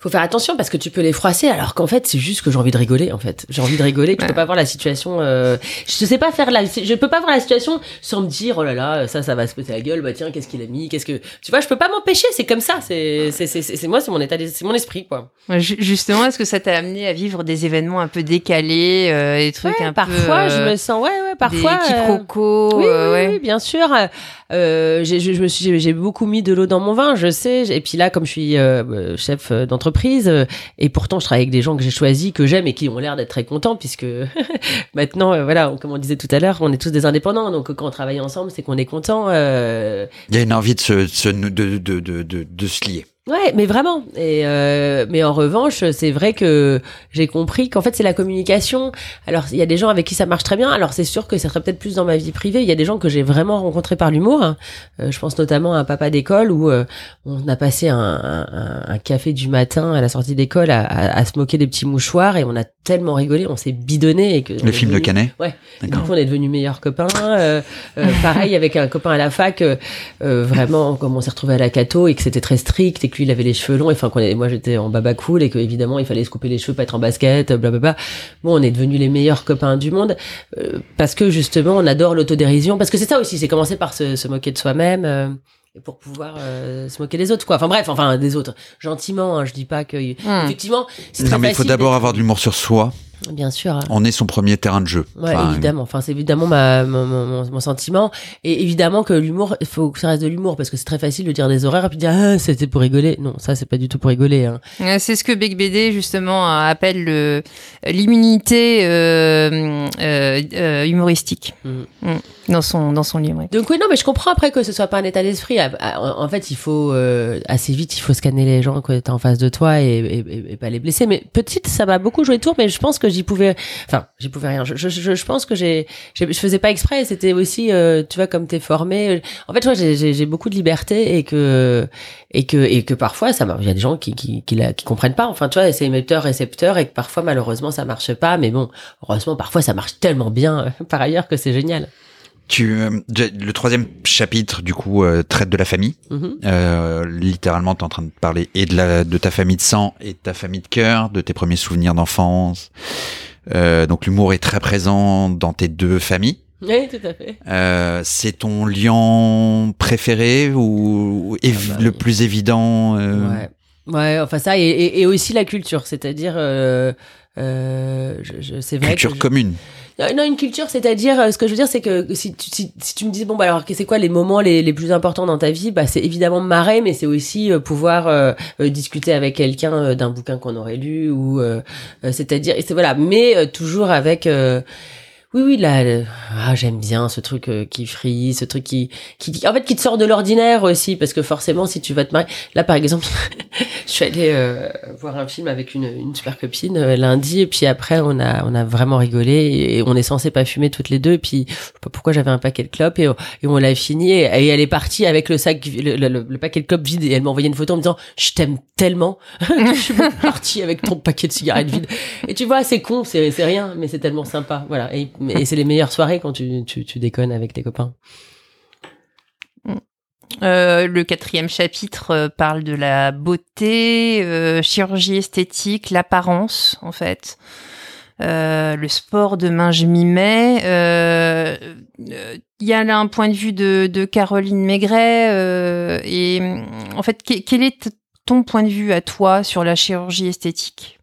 Faut faire attention parce que tu peux les froisser alors qu'en fait c'est juste que j'ai envie de rigoler en fait j'ai envie de rigoler que je peux pas voir la situation euh, je sais pas faire la je peux pas voir la situation sans me dire oh là là ça ça va se péter la gueule bah tiens qu'est-ce qu'il a mis qu'est-ce que tu vois je peux pas m'empêcher c'est comme ça c'est c'est c'est c'est moi c'est mon état c'est mon esprit quoi Justement, est-ce que ça t'a amené à vivre des événements un peu décalés, euh, des trucs Ouais, un parfois peu... je euh, me sens ouais ouais parfois des euh, quiproquos, oui, euh, oui, ouais. oui, bien sûr. Euh, j'ai, beaucoup mis de l'eau dans mon vin, je sais. Et puis là, comme je suis euh, chef euh, d'entreprise, euh, et pourtant je travaille avec des gens que j'ai choisis, que j'aime et qui ont l'air d'être très contents, puisque maintenant, euh, voilà, comme on disait tout à l'heure, on est tous des indépendants. Donc quand on travaille ensemble, c'est qu'on est content. Euh, Il y a une envie de, se- de, de, de, de, de se lier. Ouais, mais vraiment. Et euh, mais en revanche, c'est vrai que j'ai compris qu'en fait c'est la communication. Alors il y a des gens avec qui ça marche très bien. Alors c'est sûr que ça serait peut-être plus dans ma vie privée. Il y a des gens que j'ai vraiment rencontrés par l'humour. hein. Euh, je pense notamment à un papa d'école où euh, on a passé un, un, un café du matin à la sortie d'école à, à, à se moquer des petits mouchoirs et on a tellement rigolé, on s'est bidonné et que on Le film de devenu- Canet Ouais. Du coup, on est devenus meilleurs copains. Euh, pareil avec un copain à la fac, vraiment, comme on s'est retrouvé à la Cato et que c'était très strict et que il avait les cheveux longs. et Enfin, moi, j'étais en baba cool et que évidemment, il fallait se couper les cheveux, pas être en basket, blablabla. Bon, on est devenus les meilleurs copains du monde euh, parce que justement, on adore l'autodérision. Parce que c'est ça aussi, c'est commencer par se, se moquer de soi-même. euh, et pour pouvoir euh, se moquer des autres quoi. Enfin bref, enfin des autres, gentiment. Hein, je dis pas que Hmm. effectivement. c'est Non, très mais il faut d'abord avoir de l'humour sur soi. Bien sûr. On est son premier terrain de jeu. Ouais, Enfin, évidemment. Enfin, c'est évidemment ma, mon, mon, mon sentiment. Et évidemment que l'humour, il faut que ça reste de l'humour parce que c'est très facile de dire des horaires et puis de dire ah, c'était pour rigoler. Non, ça c'est pas du tout pour rigoler. Hein. C'est ce que Bec BD justement appelle le- l'immunité euh, euh, euh, humoristique Mhm. Mm. dans son dans son livre. ouais. Donc oui, non, mais je comprends après que ce soit pas un état d'esprit. Ah, ah, En fait, il faut euh, assez vite, il faut scanner les gens quand t'es en face de toi et, et, et- et pas les blesser. Mais petite, ça m'a beaucoup joué tour, mais je pense que j'y pouvais, enfin, j'y pouvais rien. Je, je, je, pense que j'ai, je faisais pas exprès. C'était aussi, euh, tu vois, comme t'es formé. En fait, je j'ai j'ai beaucoup de liberté et que et que et que parfois ça marche. Il y a des gens qui qui qui, la, qui comprennent pas. Enfin, tu vois, c'est émetteur récepteur et que parfois malheureusement ça marche pas. Mais bon, heureusement parfois ça marche tellement bien euh, par ailleurs que c'est génial. Tu, euh, le troisième chapitre, du coup, euh, traite de la famille. Mhm. Euh, littéralement, tu es en train de parler et de, la, de ta famille de sang et de ta famille de cœur, de tes premiers souvenirs d'enfance. Euh, donc l'humour est très présent dans tes deux familles. Oui, tout à fait. Euh, c'est ton lien préféré ou, Ah bah le oui. plus évident euh, Ouais. Ouais, enfin ça et, et, et aussi la culture, c'est-à-dire euh, euh, je, je, c'est vrai culture que je- commune Non, une culture, c'est-à-dire euh, ce que je veux dire, c'est que si tu, si, tu me disais bon bah alors c'est quoi les moments les, plus importants dans ta vie, bah c'est évidemment marrer, mais c'est aussi euh, pouvoir euh, discuter avec quelqu'un d'un bouquin qu'on aurait lu ou c'est-à-dire et c'est voilà, mais toujours avec oui, oui, là, ah, j'aime bien ce truc euh, qui frise, ce truc qui, qui, en fait, qui te sort de l'ordinaire aussi, parce que forcément, si tu vas te marier, là, par exemple, je suis allée euh, voir un film avec une, une super copine euh, lundi, et puis après, on a, on a vraiment rigolé, et on est censé pas fumer toutes les deux, et puis, je sais pas pourquoi j'avais un paquet de clopes, et, on l'a fini, et, elle est partie avec le sac, le, le- le- paquet de clopes vide, et elle m'a envoyé une photo en me disant, je t'aime tellement, je suis partie avec ton paquet de cigarettes vide. Et tu vois, c'est con, c'est c'est rien, mais c'est tellement sympa. Voilà. Et c'est les meilleures soirées quand tu, déconnes avec tes copains. Euh, le quatrième chapitre euh, parle de la beauté, euh, chirurgie esthétique, l'apparence en fait. Le sport, demain je m'y mets. Il y a là un point de vue de, de Caroline Maigret. et en fait, que- quel est ton point de vue à toi sur la chirurgie esthétique?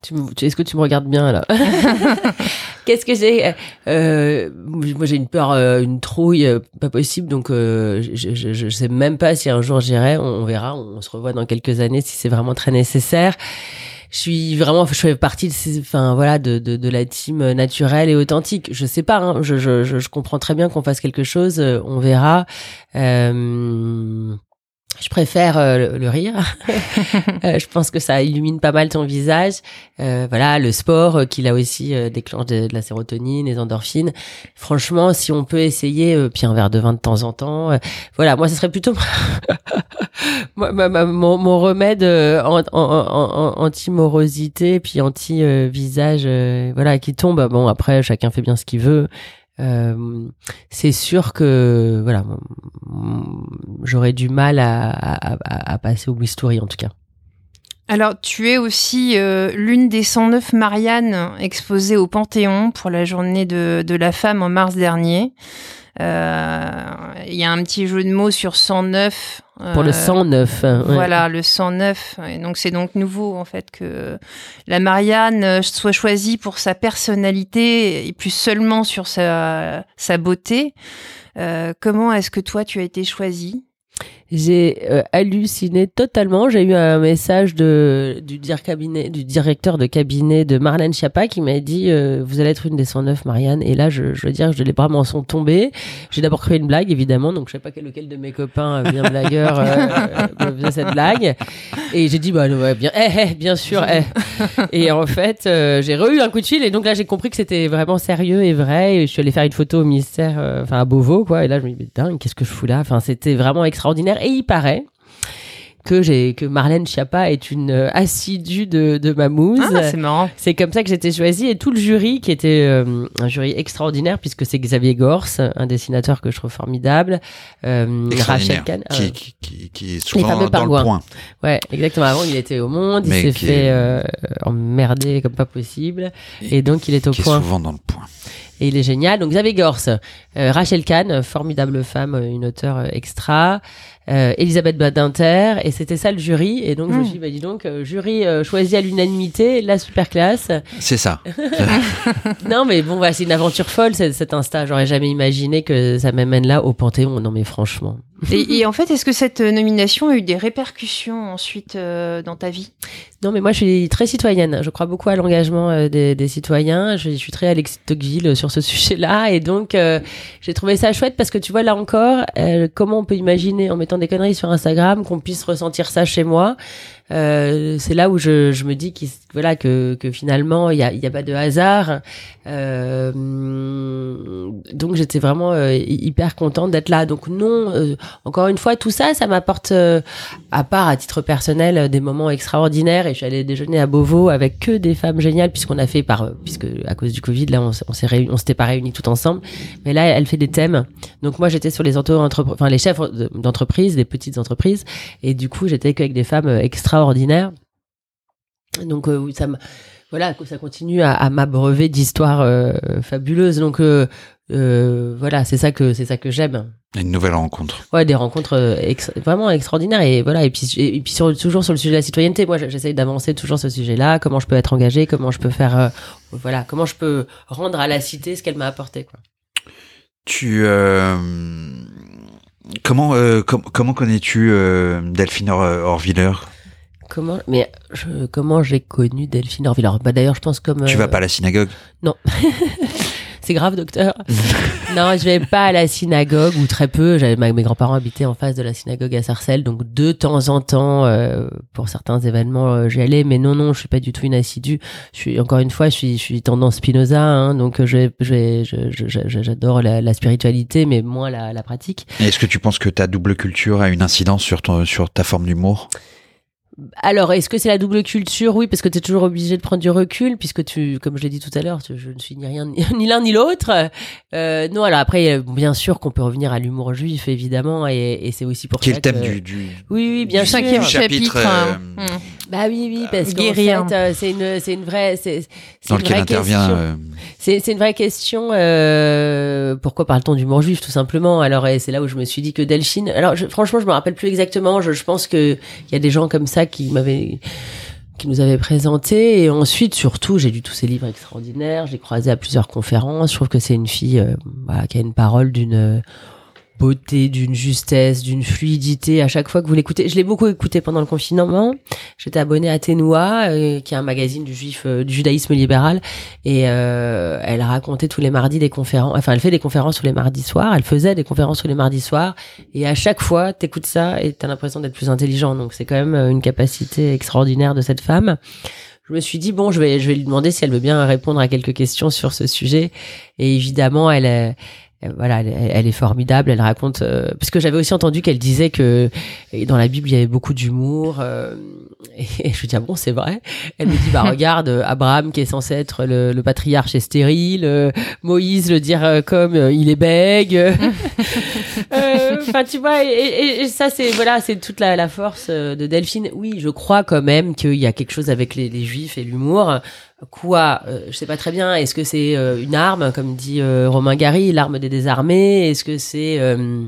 Tu Est-ce que tu me regardes bien là Qu'est-ce que j'ai euh, Moi, j'ai une peur, euh, une trouille, euh, pas possible. Donc, euh, je, je, je sais même pas si un jour j'irai. On, on verra. On, se revoit dans quelques années si c'est vraiment très nécessaire. Je suis vraiment, je fais partie de ces, enfin voilà, de, de, de la team naturelle et authentique. Je sais pas. Hein, je, je, je, comprends très bien qu'on fasse quelque chose. euh, On verra. Euh, je préfère euh, le, rire. Euh, je pense que ça illumine pas mal ton visage. Euh, voilà, le sport euh, qui là aussi euh, déclenche de, la sérotonine, les endorphines. Franchement, si on peut essayer, puis un verre de vin de temps en temps. voilà, moi, ce serait plutôt moi, mon, mon remède en, en, en- anti-morosité, puis anti-visage, voilà, qui tombe. Bon, après, chacun fait bien ce qu'il veut. Euh, c'est sûr que voilà, j'aurais du mal à, passer au bistouri en tout cas. Alors, tu es aussi euh, l'une des 109 Marianne exposées au Panthéon pour la journée de la femme en mars dernier. Euh, Il y a un petit jeu de mots sur 109. Pour le euh, 109. hein, ouais. Voilà, le 109. Et donc, c'est donc nouveau, en fait, que la Marianne euh, soit choisie pour sa personnalité et plus seulement sur sa, sa beauté. Euh, comment est-ce que toi, tu as été choisie? J'ai euh, halluciné totalement. J'ai eu un message de, du, dir cabinet, du directeur de cabinet de Marlène Schiappa qui m'a dit euh, Vous allez être une des 109, Marianne. Et là, je, je veux dire, je, les bras m'en sont tombés. J'ai d'abord créé une blague, évidemment. Donc, je sais pas quel, lequel de mes copains, euh, bien blagueur, euh, euh, me faisait cette blague. Et j'ai dit Bah, ouais, bien, eh, eh, bien sûr. eh. Et en fait, euh, j'ai re un coup de fil. Et donc là, j'ai compris que c'était vraiment sérieux et vrai. Et je suis allée faire une photo au ministère, euh, enfin à Beauvau, quoi. Et là, je me dis Mais dingue, qu'est-ce que je fous là? Enfin, c'était vraiment extraordinaire. Et il paraît que j'ai que Marlène Schiappa est une euh, assidue de, de Mamouze. Ah, c'est marrant. c'est comme ça que j'étais choisie et tout le jury qui était euh, un jury extraordinaire puisque c'est Xavier Gors, un dessinateur que je trouve formidable, euh, Rachel Kahn, euh, qui, qui, qui, qui est Les souvent fameux dans le point. ouais exactement. Avant il était au Monde, il s'est fait est- euh, emmerder comme pas possible et donc il est au qui est point. souvent dans le point. et il est génial. Donc Xavier Gors, euh, Rachel Kahn, formidable femme, une auteure extra, euh, Elisabeth Badinter, et c'était ça le jury. Et donc je me Mm. suis dit, bah, dis donc, euh, jury euh, choisi à l'unanimité, la super classe. C'est ça. non mais bon, voilà, c'est une aventure folle cet, cet Insta. J'aurais jamais imaginé que ça m'amène là au Panthéon. Non mais franchement. Et, et en fait, est-ce que cette nomination a eu des répercussions ensuite euh, dans ta vie? Non, mais moi, je suis très citoyenne. Je crois beaucoup à l'engagement euh, des, des citoyens. Je, suis très Alexis Tocqueville euh, sur ce sujet-là. Et donc, euh, j'ai trouvé ça chouette parce que tu vois, là encore, euh, comment on peut imaginer, en mettant des conneries sur Instagram, qu'on puisse ressentir ça chez moi? Euh, c'est là où je, me dis qu'il, voilà que, finalement il y a, pas de hasard. Euh, donc j'étais vraiment euh, hyper contente d'être là. Donc non encore une fois tout ça ça m'apporte à part à titre personnel des moments extraordinaires. Et je suis allée déjeuner à Beauvau avec que des femmes géniales puisqu'on a fait par puisque à cause du Covid là on, on s'est on s'était pas réunis tout ensemble. Mais là elle fait des thèmes. Donc moi j'étais sur les chefs de- d'entreprise des petites entreprises. Et du coup j'étais qu'avec des femmes euh, extraordinaires donc euh, ça voilà ça continue à, à m'abreuver d'histoires euh, fabuleuses. Donc euh, voilà c'est ça que c'est ça que j'aime. Une nouvelle rencontre. ouais des rencontres ex- vraiment extraordinaires. Et voilà et puis et, puis sur, toujours sur le sujet de la citoyenneté. Moi j'essaye d'avancer toujours ce sujet là comment je peux être engagé comment je peux faire voilà comment je peux rendre à la cité ce qu'elle m'a apporté quoi. Tu comment com- comment connais-tu Delphine Or- Orviller? Comment mais je, comment j'ai connu Delphine Orville? Bah d'ailleurs je pense comme Tu euh, vas pas à la synagogue? C'est grave docteur. Non je vais pas à la synagogue ou très peu. J'avais mes grands-parents habitaient en face de la synagogue à Sarcelles. Donc de temps en temps euh, pour certains événements euh, j'y allais. Mais non non je suis pas du tout une assidue. Je suis encore une fois je suis je suis tendance Spinoza hein, donc euh, je j'adore la, la spiritualité mais moins la, la pratique. Est-ce que tu penses que ta double culture a une incidence sur ton sur ta forme d'humour? Alors, est-ce que c'est la double culture? Oui, parce que tu es toujours obligé de prendre du recul, puisque tu, comme je l'ai dit tout à l'heure, je ne suis ni rien, ni, l'un ni l'autre. Euh, non, alors après, euh, bien sûr qu'on peut revenir à l'humour juif, évidemment, et, et c'est aussi pour Qui est ça le thème que- du, du Oui, oui, bien du sûr. Cinquième du chapitre. chapitre, hein. euh, Hmm. Bah oui, oui, parce qu'en fait, euh, c'est une, c'est une vraie, c'est, c'est une vraie question. euh, C'est, c'est une vraie question. Euh, pourquoi parle-t-on d'humour juif, tout simplement? Alors, et c'est là où je me suis dit que Delphine. Alors, je, franchement, je me rappelle plus exactement. Je, je pense que il y a des gens comme ça qui m'avaient qui nous avaient présenté et ensuite surtout j'ai lu tous ces livres extraordinaires j'ai croisé à plusieurs conférences je trouve que c'est une fille euh, voilà, qui a une parole d'une beauté d'une justesse d'une fluidité à chaque fois que vous l'écoutez. Je l'ai beaucoup écouté pendant le confinement. J'étais abonnée à Tenua euh, qui est un magazine du juif euh, du judaïsme libéral. Et euh, elle racontait tous les mardis des conférences enfin elle fait des conférences tous les mardis soirs. Elle faisait des conférences tous les mardis soirs. Et à chaque fois t'écoutes ça et t'as l'impression d'être plus intelligent. Donc c'est quand même euh, une capacité extraordinaire de cette femme. Je me suis dit bon je vais je vais lui demander si elle veut bien répondre à quelques questions sur ce sujet. Et évidemment elle voilà, elle, elle est formidable. Elle raconte euh, parce que j'avais aussi entendu qu'elle disait que dans la Bible il y avait beaucoup d'humour. euh, et, je lui dis ah bon c'est vrai? Elle me dit bah regarde euh, Abraham qui est censé être le, le patriarche est stérile, euh, Moïse le dire euh, comme euh, il est bègue. Euh, Enfin tu vois et, et- et ça c'est voilà c'est toute la, la force euh, de Delphine. Oui je crois quand même qu'il y a quelque chose avec les, les juifs et l'humour. Quoi euh, Je sais pas très bien. Est-ce que c'est euh, une arme, comme dit euh, Romain Gary, l'arme des désarmés? Est-ce que c'est euh,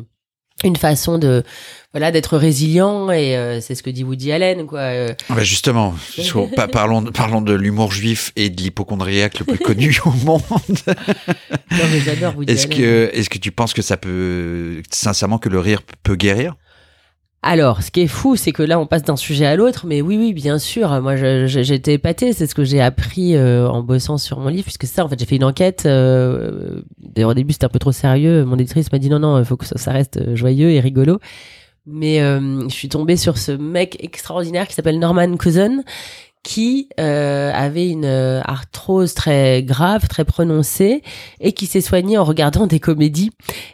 une façon de voilà d'être résilient Et euh, c'est ce que dit Woody Allen, quoi. euh. bah, justement, sur- pa- parlons, de- parlons de l'humour juif et de l'hypochondriaque le plus connu au monde. Non, mais j'adore Woody Est-ce que, est-ce que tu penses que ça peut, sincèrement, que le rire peut guérir? Alors, ce qui est fou, c'est que là, on passe d'un sujet à l'autre, mais oui, oui, bien sûr. Moi, été épatée. C'est ce que j'ai appris euh, en bossant sur mon livre, puisque ça, en fait, j'ai fait une enquête. euh, D'ailleurs, au début, c'était un peu trop sérieux. Mon éditrice m'a dit non, non, il faut que ça, ça reste euh, joyeux et rigolo. Mais euh, je suis tombée sur ce mec extraordinaire qui s'appelle Norman Cousin, qui euh, avait une euh, arthrose très grave, très prononcée, et qui s'est soigné en regardant des comédies.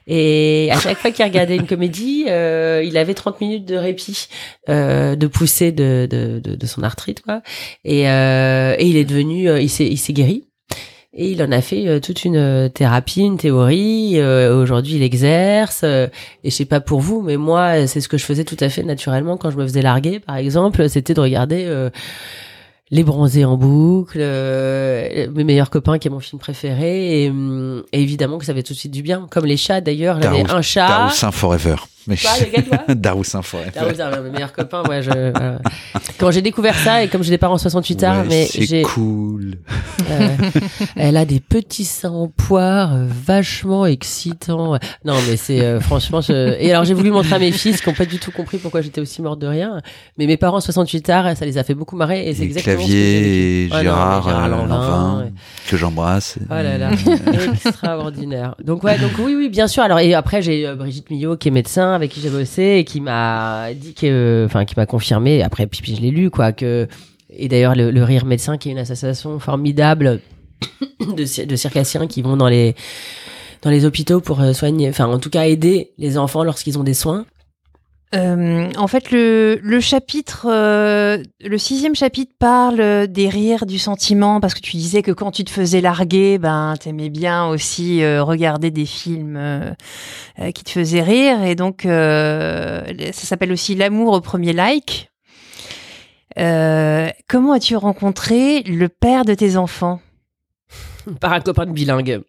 Et à chaque fois qu'il regardait une comédie, euh, il avait 30 minutes de répit, euh, de poussée de, de, de, de son arthrite, quoi. Et, euh, et il est devenu, euh, il s'est, il s'est guéri. Et il en a fait toute une thérapie, une théorie. Euh, Aujourd'hui, il exerce. euh, et je sais pas pour vous, mais moi, c'est ce que je faisais tout à fait naturellement quand je me faisais larguer, par exemple. C'était de regarder euh, les bronzés en boucle, euh, mes meilleurs copains qui est mon film préféré et, hum, et évidemment que ça fait tout de suite du bien comme les chats d'ailleurs j'avais Darou- un chat Daroussin Forever. Mais Quoi, lequel, toi Daroussin Forever. Daroussin, mes meilleurs copains ouais je voilà. quand j'ai découvert ça et comme j'ai des parents 68 ans Ouais, mais c'est cool. euh, elle a des petits seins en poire euh, vachement excitants non mais c'est euh, franchement je... et alors j'ai voulu montrer à mes fils qui n'ont pas du tout compris pourquoi j'étais aussi morte de rien mais mes parents 68 arts ça les a fait beaucoup marrer et c'est exactement ce que. Clavier Ah non, Gérard, euh, Lanvin, ouais. que j'embrasse. Oh là là, extraordinaire. Donc ouais, donc oui, oui, bien sûr. Alors et après j'ai euh, Brigitte Millot qui est médecin avec qui j'ai bossé et qui m'a dit que, enfin, qui m'a confirmé. Après, puis, je l'ai lu quoi que. Et d'ailleurs le, Rire Médecin qui est une association formidable de circassiens qui vont dans les dans les hôpitaux pour euh, soigner, enfin en tout cas aider les enfants lorsqu'ils ont des soins. Euh, en fait, le, le chapitre, euh, le sixième chapitre parle des rires, du sentiment, parce que tu disais que quand tu te faisais larguer, ben, t'aimais bien aussi euh, regarder des films euh, euh, qui te faisaient rire, et donc euh, ça s'appelle aussi l'amour au premier like. Euh, comment as-tu rencontré le père de tes enfants? Par un copain de bilingue.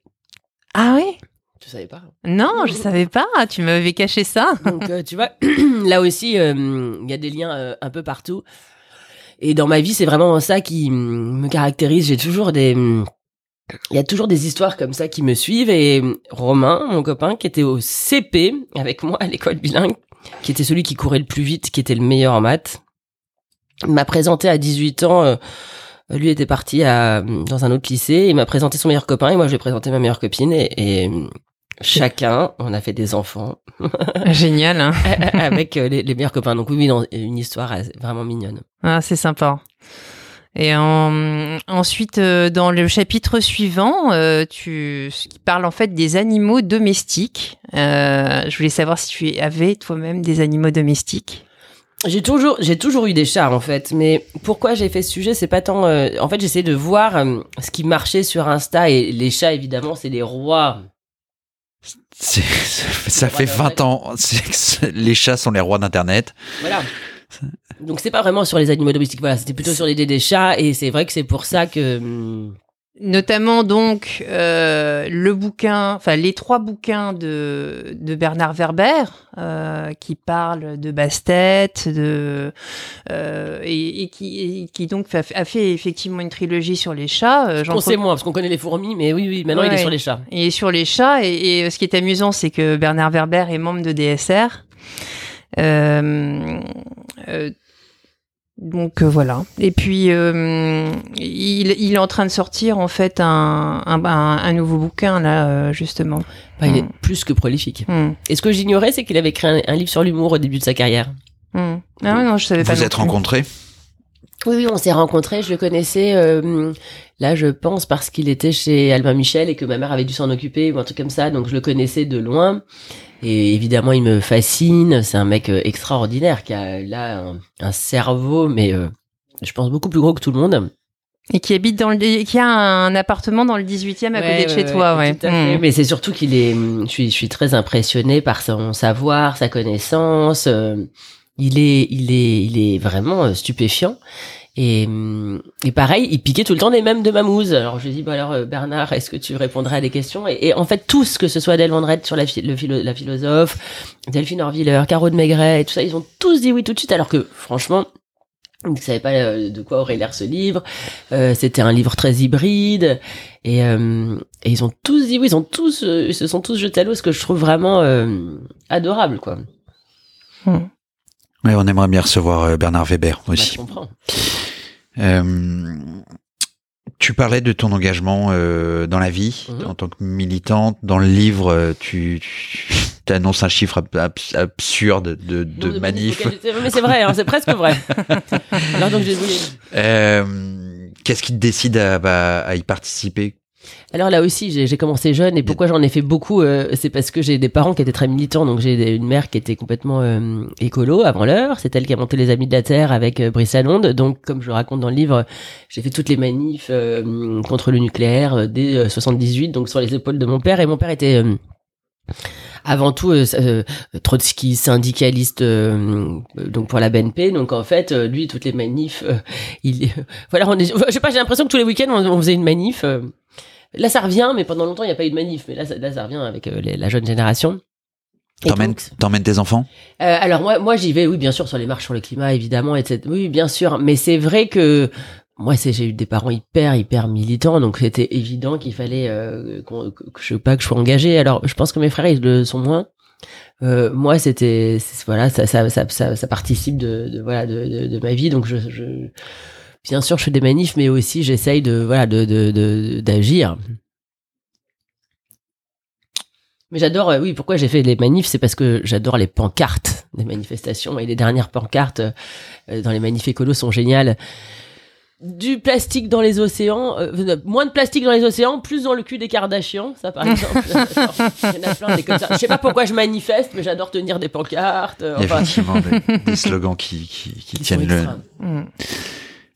Ah oui Tu savais pas Non, je savais pas. Tu m'avais caché ça. Donc, euh, tu vois, là aussi, euh, il y a des liens euh, un peu partout. Et dans ma vie, c'est vraiment ça qui mm, me caractérise. J'ai toujours des... mm, Il y a toujours des histoires comme ça qui me suivent. Et mm, Romain, mon copain, qui était au CP avec moi à l'école bilingue, qui était celui qui courait le plus vite, qui était le meilleur en maths, m'a présenté à 18 ans... lui était parti à, dans un autre lycée, il m'a présenté son meilleur copain et moi je lui ai présenté ma meilleure copine et, et chacun, on a fait des enfants Génial. Hein avec euh, les, les meilleurs copains. Donc oui, une histoire vraiment mignonne. Ah, c'est sympa. Et en- ensuite, euh, dans le chapitre suivant, euh, tu, qui parle en fait des animaux domestiques. Euh, je voulais savoir si tu avais toi-même des animaux domestiques. J'ai toujours, j'ai toujours eu des chats en fait, mais pourquoi j'ai fait ce sujet, c'est pas tant. euh, en fait, j'essayais de voir euh, ce qui marchait sur Insta et les chats évidemment, c'est les rois. Ça fait 20 ans. Les chats sont les rois d'Internet. Voilà. Donc c'est pas vraiment sur les animaux domestiques, voilà, c'était plutôt sur l'idée des chats et c'est vrai que c'est pour ça que. Notamment donc euh, le bouquin, enfin les trois bouquins de, de Bernard Werber euh, qui parlent de Bastet, de euh, et, et qui, et qui donc a, a fait effectivement une trilogie sur les chats. Euh, j'en On sait moins parce qu'on connaît les fourmis, mais oui, oui, maintenant il est sur les chats. Et sur les chats, et, et, euh, ce qui est amusant, c'est que Bernard Werber est membre de DSR. Euh, euh, donc euh, voilà. Et puis euh, il, il est en train de sortir en fait un, un, un- un nouveau bouquin là euh, justement. Bah, il est Hmm. plus que prolifique. Hmm, Et ce que j'ignorais, c'est qu'il avait écrit un, un livre sur l'humour au début de sa carrière. hmm. Ah ouais, non, je savais pas. Vous êtes rencontrés? Oui, oui, on s'est rencontrés. Je le connaissais, euh, là, je pense, parce qu'il était chez Albin Michel et que ma mère avait dû s'en occuper ou un truc comme ça. Donc, je le connaissais de loin. Et évidemment, il me fascine. C'est un mec euh, extraordinaire qui a là un, un cerveau, mais euh, je pense beaucoup plus gros que tout le monde. Et qui habite dans le, qui a un appartement dans le 18e à côté de chez toi, ouais. tout à fait. Hmm. Mais c'est surtout qu'il est, je suis, je suis très impressionnée par son savoir, sa connaissance. euh, il est, il est, il est vraiment euh, stupéfiant. Et, hum, et pareil, il piquait tout le temps des mêmes de Mamouze. Alors je lui dis, bah alors euh, Bernard, est-ce que tu répondrais à des questions? Et, et en fait, tous, que ce soit Del sur la, le philo- la philosophe, Delphine Orviller, Caro de Maigret et tout ça, ils ont tous dit oui tout de suite, alors que franchement, ils ne savaient pas euh, de quoi aurait l'air ce livre. Euh, C'était un livre très hybride. Et, euh, et ils ont tous dit oui, ils ont tous, ils se sont tous jetés à l'eau, ce que je trouve vraiment adorable, quoi. Ouais, on aimerait bien recevoir euh, Bernard Weber Bah, aussi. je comprends. Euh, tu parlais de ton engagement euh, dans la vie Mhm. en tant que militante. Dans le livre, euh, tu, tu annonces un chiffre ab- ab- absurde de, de manifs. Mais c'est vrai, hein, c'est presque vrai. Alors donc j'ai voulu. Euh, Qu'est-ce qui te décide à, bah, à y participer? Alors là aussi, j'ai commencé jeune et pourquoi j'en ai fait beaucoup, euh, c'est parce que j'ai des parents qui étaient très militants. Donc j'ai une mère qui était complètement euh, écolo avant l'heure. C'est elle qui a monté les Amis de la Terre avec euh, Brice Lalonde. Donc comme je le raconte dans le livre, j'ai fait toutes les manifs euh, contre le nucléaire euh, dès euh, 78, donc sur les épaules de mon père. Et mon père était euh, avant tout euh, euh, Trotsky syndicaliste euh, donc pour la BNP donc en fait euh, lui toutes les manifs euh, il voilà on est, je sais pas j'ai l'impression que tous les week-ends on, on faisait une manif euh. Là ça revient mais pendant longtemps il n'y a pas eu de manif mais là ça, là ça revient avec euh, les- la jeune génération T'emmènes t'emmènes tes enfants? euh, alors moi, moi j'y vais, oui, bien sûr, sur les marches sur le climat, évidemment, etc. Oui, bien sûr. Mais c'est vrai que moi, c'est j'ai eu des parents hyper, hyper militants, donc c'était évident qu'il fallait euh, qu'on- que, je pas que je sois engagé. Alors, je pense que mes frères ils le sont moins. Euh, moi, c'était voilà, ça, ça, ça, ça, ça participe de, de voilà de, de, de ma vie, donc je, je bien sûr je fais des manifs, mais aussi j'essaye de voilà de de de- d'agir. Mais j'adore, euh, oui, pourquoi j'ai fait les manifs, c'est parce que j'adore les pancartes des manifestations et les dernières pancartes euh, dans les manifs écolos sont géniales. Du plastique dans les océans, euh, moins de plastique dans les océans, plus dans le cul des Kardashians, ça par exemple. Il y en a plein des comme ça. Je sais pas pourquoi je manifeste, mais j'adore tenir des pancartes. euh, Il y a enfin, effectivement des, des slogans qui, tiennent le.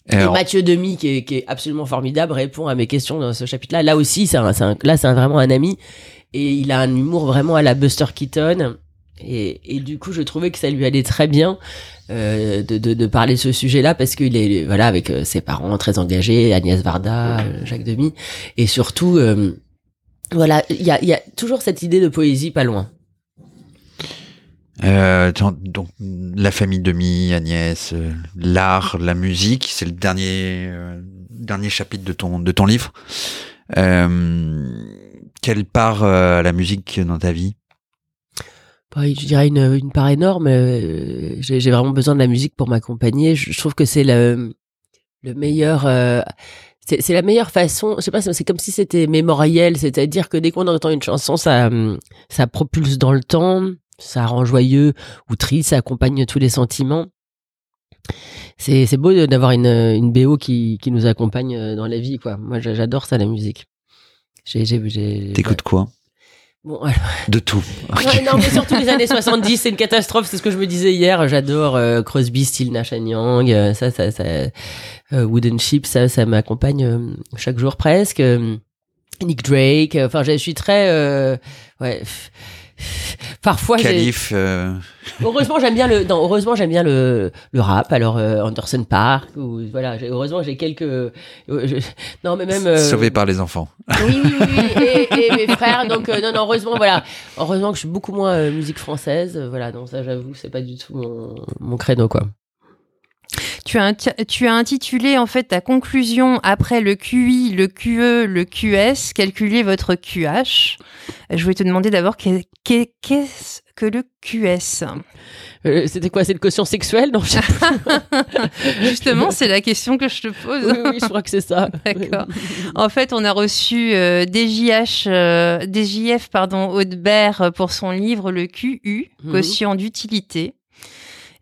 Et Alors, Mathieu Demy, qui est, qui est absolument formidable, répond à mes questions dans ce chapitre-là. Là aussi, c'est un, c'est un- là, c'est vraiment un ami. Et il a un humour vraiment à la Buster Keaton. Et, et du coup, je trouvais que ça lui allait très bien euh, de, de, de parler de ce sujet-là parce qu'il est voilà avec euh, ses parents très engagés, Agnès Varda, euh, Jacques Demy, et surtout euh, voilà, il y a, il y a toujours cette idée de poésie pas loin. Euh, donc la famille Demi, Agnès, euh, l'art, la musique, c'est le dernier euh, dernier chapitre de ton de ton livre. Euh, quelle part euh, à la musique dans ta vie? Bah, je dirais une, une part énorme. euh, J'ai vraiment besoin de la musique pour m'accompagner. Je, trouve que c'est le, le meilleur. euh, c'est la meilleure façon. Je sais pas, c'est comme si c'était mémoriel, c'est-à-dire que dès qu'on entend une chanson, ça, ça propulse dans le temps, ça rend joyeux ou triste, ça accompagne tous les sentiments. C'est c'est beau d'avoir une, une BO qui, qui nous accompagne euh, dans la vie, quoi. Moi, j'a- j'adore ça, la musique. J'ai, j'ai, j'ai- T'écoutes quoi? Bon, alors, De tout. Ouais, non, mais surtout les années 70, c'est une catastrophe. C'est ce que je me disais hier. J'adore euh, Crosby, Still, Nash Young. euh, ça, ça, ça, euh, Wooden Ship, ça, ça m'accompagne euh, chaque jour presque. Nick Drake. Enfin, je suis très, euh, ouais. Parfois, Calife. euh, heureusement j'aime bien le, non, heureusement j'aime bien le, le rap. Alors euh, Anderson Park ou voilà. Heureusement j'ai quelques, euh, je- non mais même. euh, Sauvé par les enfants. oui, oui, oui, et, et mes frères. Donc, non, non, heureusement, voilà. Heureusement que je suis beaucoup moins musique française. Voilà, donc ça, j'avoue, c'est pas du tout mon, mon créneau, quoi. Tu as, tu as intitulé en fait ta conclusion après le QI, le QE, le QS, calculer votre QH. Je voulais te demander d'abord qu'est- qu'est- qu'est-ce que le QS Euh, C'était quoi? C'est le quotient sexuel Non. Justement, c'est la question que je te pose. oui, oui, je crois que c'est ça. D'accord. En fait, on a reçu euh, DJH, euh, DJF pardon, Audebert pour son livre Le QU, Mhm. quotient d'utilité,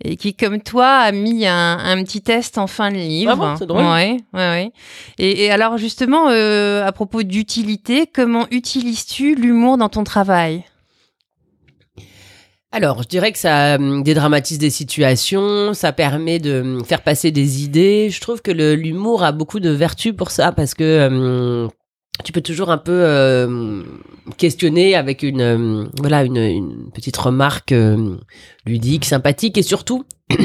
et qui, comme toi, a mis un, un petit test en fin de livre. Ah bon, c'est drôle. Ouais, ouais, ouais. Et, et alors, justement, euh, à propos d'utilité, comment utilises-tu l'humour dans ton travail? Alors, je dirais que ça hum, dédramatise des situations, ça permet de hum, faire passer des idées. Je trouve que l'humour a beaucoup de vertus pour ça parce que hum, tu peux toujours un peu euh, questionner avec une hum, voilà une, petite remarque hum, ludique, sympathique et surtout.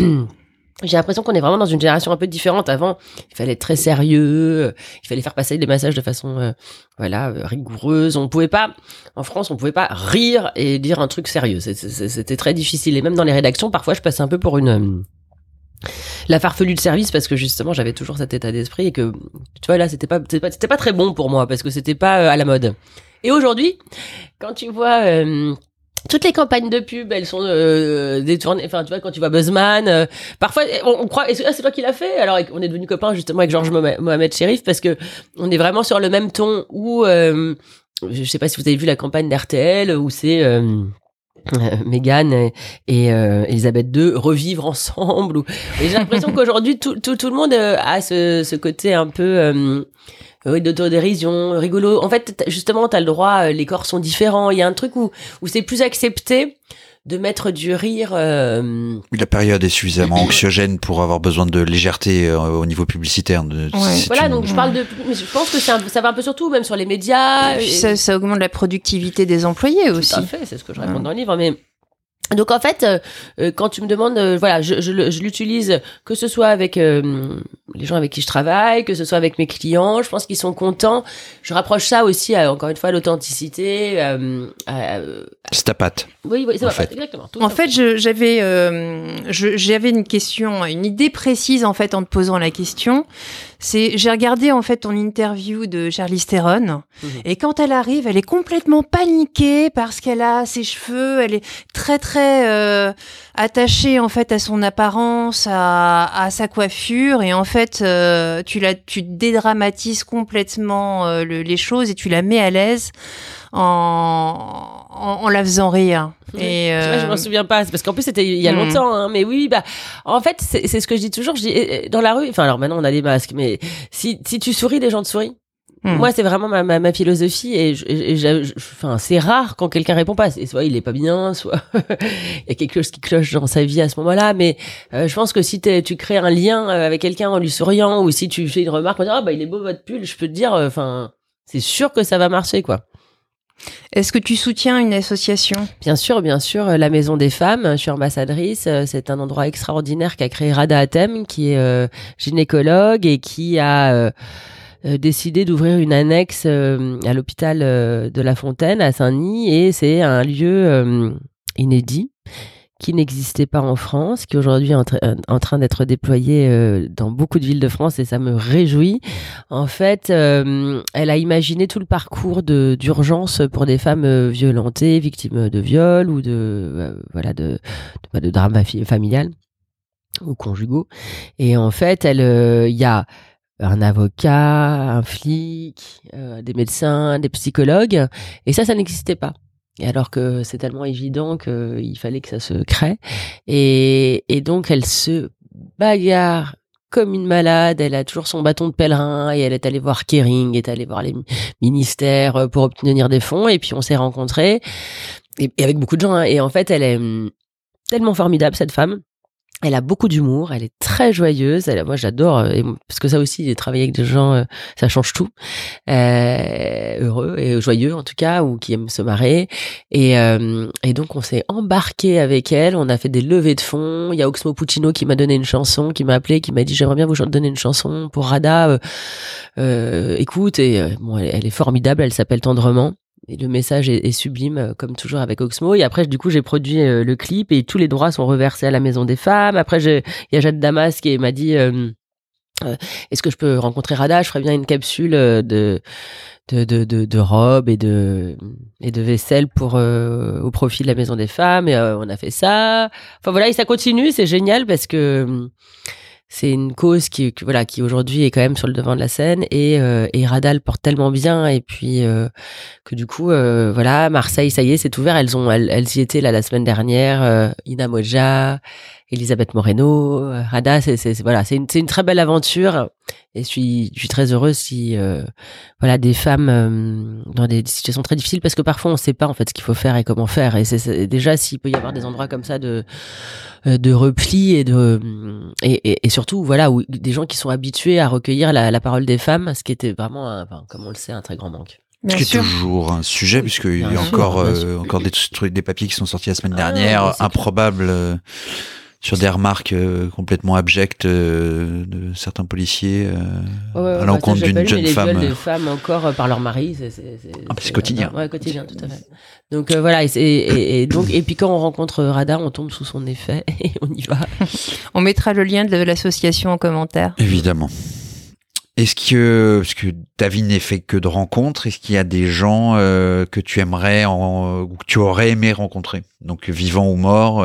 J'ai l'impression qu'on est vraiment dans une génération un peu différente. Avant, il fallait être très sérieux, euh, il fallait faire passer des messages de façon, euh, voilà, euh, rigoureuse. On pouvait pas, en France, on pouvait pas rire et dire un truc sérieux. C'était très difficile. Et même dans les rédactions, parfois, je passais un peu pour une euh, la farfelue de service parce que justement, j'avais toujours cet état d'esprit et que, tu vois, là, c'était pas, c'était pas, pas très bon pour moi parce que c'était pas euh, à la mode. Et aujourd'hui, quand tu vois euh, toutes les campagnes de pub, elles sont euh, détournées. Enfin, tu vois, quand tu vois Buzzman, euh, parfois on, on croit. Ah, c'est toi qui l'as fait? Alors, on est devenu copains justement avec Georges Mohamed Sherif parce que on est vraiment sur le même ton. Où euh, je sais pas si vous avez vu la campagne d'RTL où c'est euh, Meghan et, et, euh, Elisabeth II revivre ensemble. Ou... Et j'ai l'impression qu'aujourd'hui tout, tout, tout le monde euh, a ce, ce côté un peu euh, d'autodérision, rigolo. En fait, justement, tu as le droit, euh, les corps sont différents. Il y a un truc où, où c'est plus accepté de mettre du rire. Euh... La période est suffisamment anxiogène pour avoir besoin de légèreté euh, au niveau publicitaire. De, Voilà, donc je parle de. Je pense que ça va un peu surtout, même sur les médias. ça, ça, augmente la productivité des employés aussi. Tout à fait, c'est ce que je raconte dans le livre, mais donc en fait, euh, euh, quand tu me demandes, euh, voilà, je, je, je l'utilise que ce soit avec les gens avec qui je travaille, que ce soit avec mes clients, je pense qu'ils sont contents. Je rapproche ça aussi, à, encore une fois, à l'authenticité. c'est ta patte. Oui, oui, c'est fait. exactement. en fait, j'avais, j'avais une question, une idée précise en fait en te posant la question. C'est, j'ai regardé en fait ton interview de Charlize Theron, mhm. et quand elle arrive, elle est complètement paniquée parce qu'elle a ses cheveux, elle est très très euh, attachée en fait à son apparence, à, à sa coiffure, et en fait, euh, tu la, tu dédramatises complètement euh, les choses et tu la mets à l'aise en, en, la faisant rire. Et euh... je m'en souviens pas, parce qu'en plus c'était il y a hmm. longtemps, hein, mais oui, bah en fait c'est ce que je dis toujours. Je dis eh, eh, dans la rue, enfin alors maintenant on a des masques, mais si si tu souris, les gens te sourient. Hmm. Moi, c'est vraiment ma, ma, ma, philosophie et, enfin, c'est rare quand quelqu'un répond pas. Soit il est pas bien, soit il y a quelque chose qui cloche dans sa vie à ce moment-là. Mais euh, je pense que si tu crées un lien euh, avec quelqu'un en lui souriant ou si tu fais une remarque en disant ah bah il est beau votre pull, je peux te dire, euh, enfin, c'est sûr que ça va marcher quoi. Est-ce que tu soutiens une association? Bien sûr, bien sûr. La Maison des Femmes, je suis ambassadrice. C'est un endroit extraordinaire qu'a créé Rada Atem, qui est euh, gynécologue et qui a euh, euh, décidé d'ouvrir une annexe à l'hôpital de La Fontaine à Saint-Denis. Et c'est un lieu inédit qui n'existait pas en France, qui aujourd'hui est euh, en, train d'être déployé euh, dans beaucoup de villes de France et ça me réjouit. En fait, euh, elle a imaginé tout le parcours d'urgence pour des femmes violentées, victimes de viol ou de voilà de de, bah, de drame familial ou conjugaux. Et en fait, elle il y a un avocat, un flic, des médecins, des psychologues, et ça, ça n'existait pas. Et alors que c'est tellement évident qu'il fallait que ça se crée. Et, donc, elle se bagarre comme une malade. Elle a toujours son bâton de pèlerin et elle est allée voir Kering, est allée voir les ministères euh, pour obtenir des fonds. Et puis, on s'est rencontrés. Et, avec beaucoup de gens. Hein. Et en fait, elle est hum, tellement formidable, cette femme. Elle a beaucoup d'humour, elle est très joyeuse. Elle, moi, j'adore euh, parce que ça aussi, travailler avec des gens, euh, ça change tout. Euh, heureux et joyeux en tout cas, ou qui aiment se marrer. Et, donc, on s'est embarqué avec elle. On a fait des levées de fonds. Il y a Oxmo Puccino qui m'a donné une chanson, qui m'a appelé, qui m'a dit j'aimerais bien vous donner une chanson pour Rada. écoute, et bon, elle est formidable. Elle s'appelle Tendrement et le message est, sublime euh, comme toujours avec Oxmo. Et après du coup j'ai produit euh, le clip et tous les droits sont reversés à la maison des femmes. Après il y a Jade Damas qui m'a dit euh, est-ce que je peux rencontrer Rada? Je ferais bien une capsule de de, de, robes et de et de vaisselle pour au profit de la maison des femmes. Et on a fait ça. Enfin voilà et ça continue. C'est génial parce que c'est une cause qui, voilà qui aujourd'hui est quand même sur le devant de la scène et euh, et Radal porte tellement bien et puis euh, que du coup euh, voilà Marseille ça y est c'est ouvert. Elles ont elles, elles y étaient là la semaine dernière euh, Ina Moja Elisabeth Moreno Rada c'est voilà c'est une c'est une très belle aventure et je suis je suis très heureuse si voilà des femmes dans des situations très difficiles parce que parfois on sait pas en fait ce qu'il faut faire et comment faire et c'est déjà s'il peut y avoir des endroits comme ça de de repli et de et, et, surtout voilà où des gens qui sont habitués à recueillir la, la parole des femmes, ce qui était vraiment, un, comme on le sait, un très grand manque. Ce qui est toujours un sujet, puisqu'il y a encore, euh, encore des trucs, des papiers qui sont sortis la semaine ah dernière, improbables. Sur des remarques euh, complètement abjectes euh, de certains policiers euh, à l'encontre d'une jeune femme. Les femmes encore par leur mari, c'est ah, quotidien. Ouais, quotidien, tout à fait. Donc voilà, et, et, et, donc et puis quand on rencontre Radar, on tombe sous son effet et on y va. on mettra le lien de l'association en commentaire. Évidemment. Est-ce que, parce que ta vie n'est fait que de rencontres, est-ce qu'il y a des gens que tu aimerais ou que tu aurais aimé rencontrer, donc vivants ou morts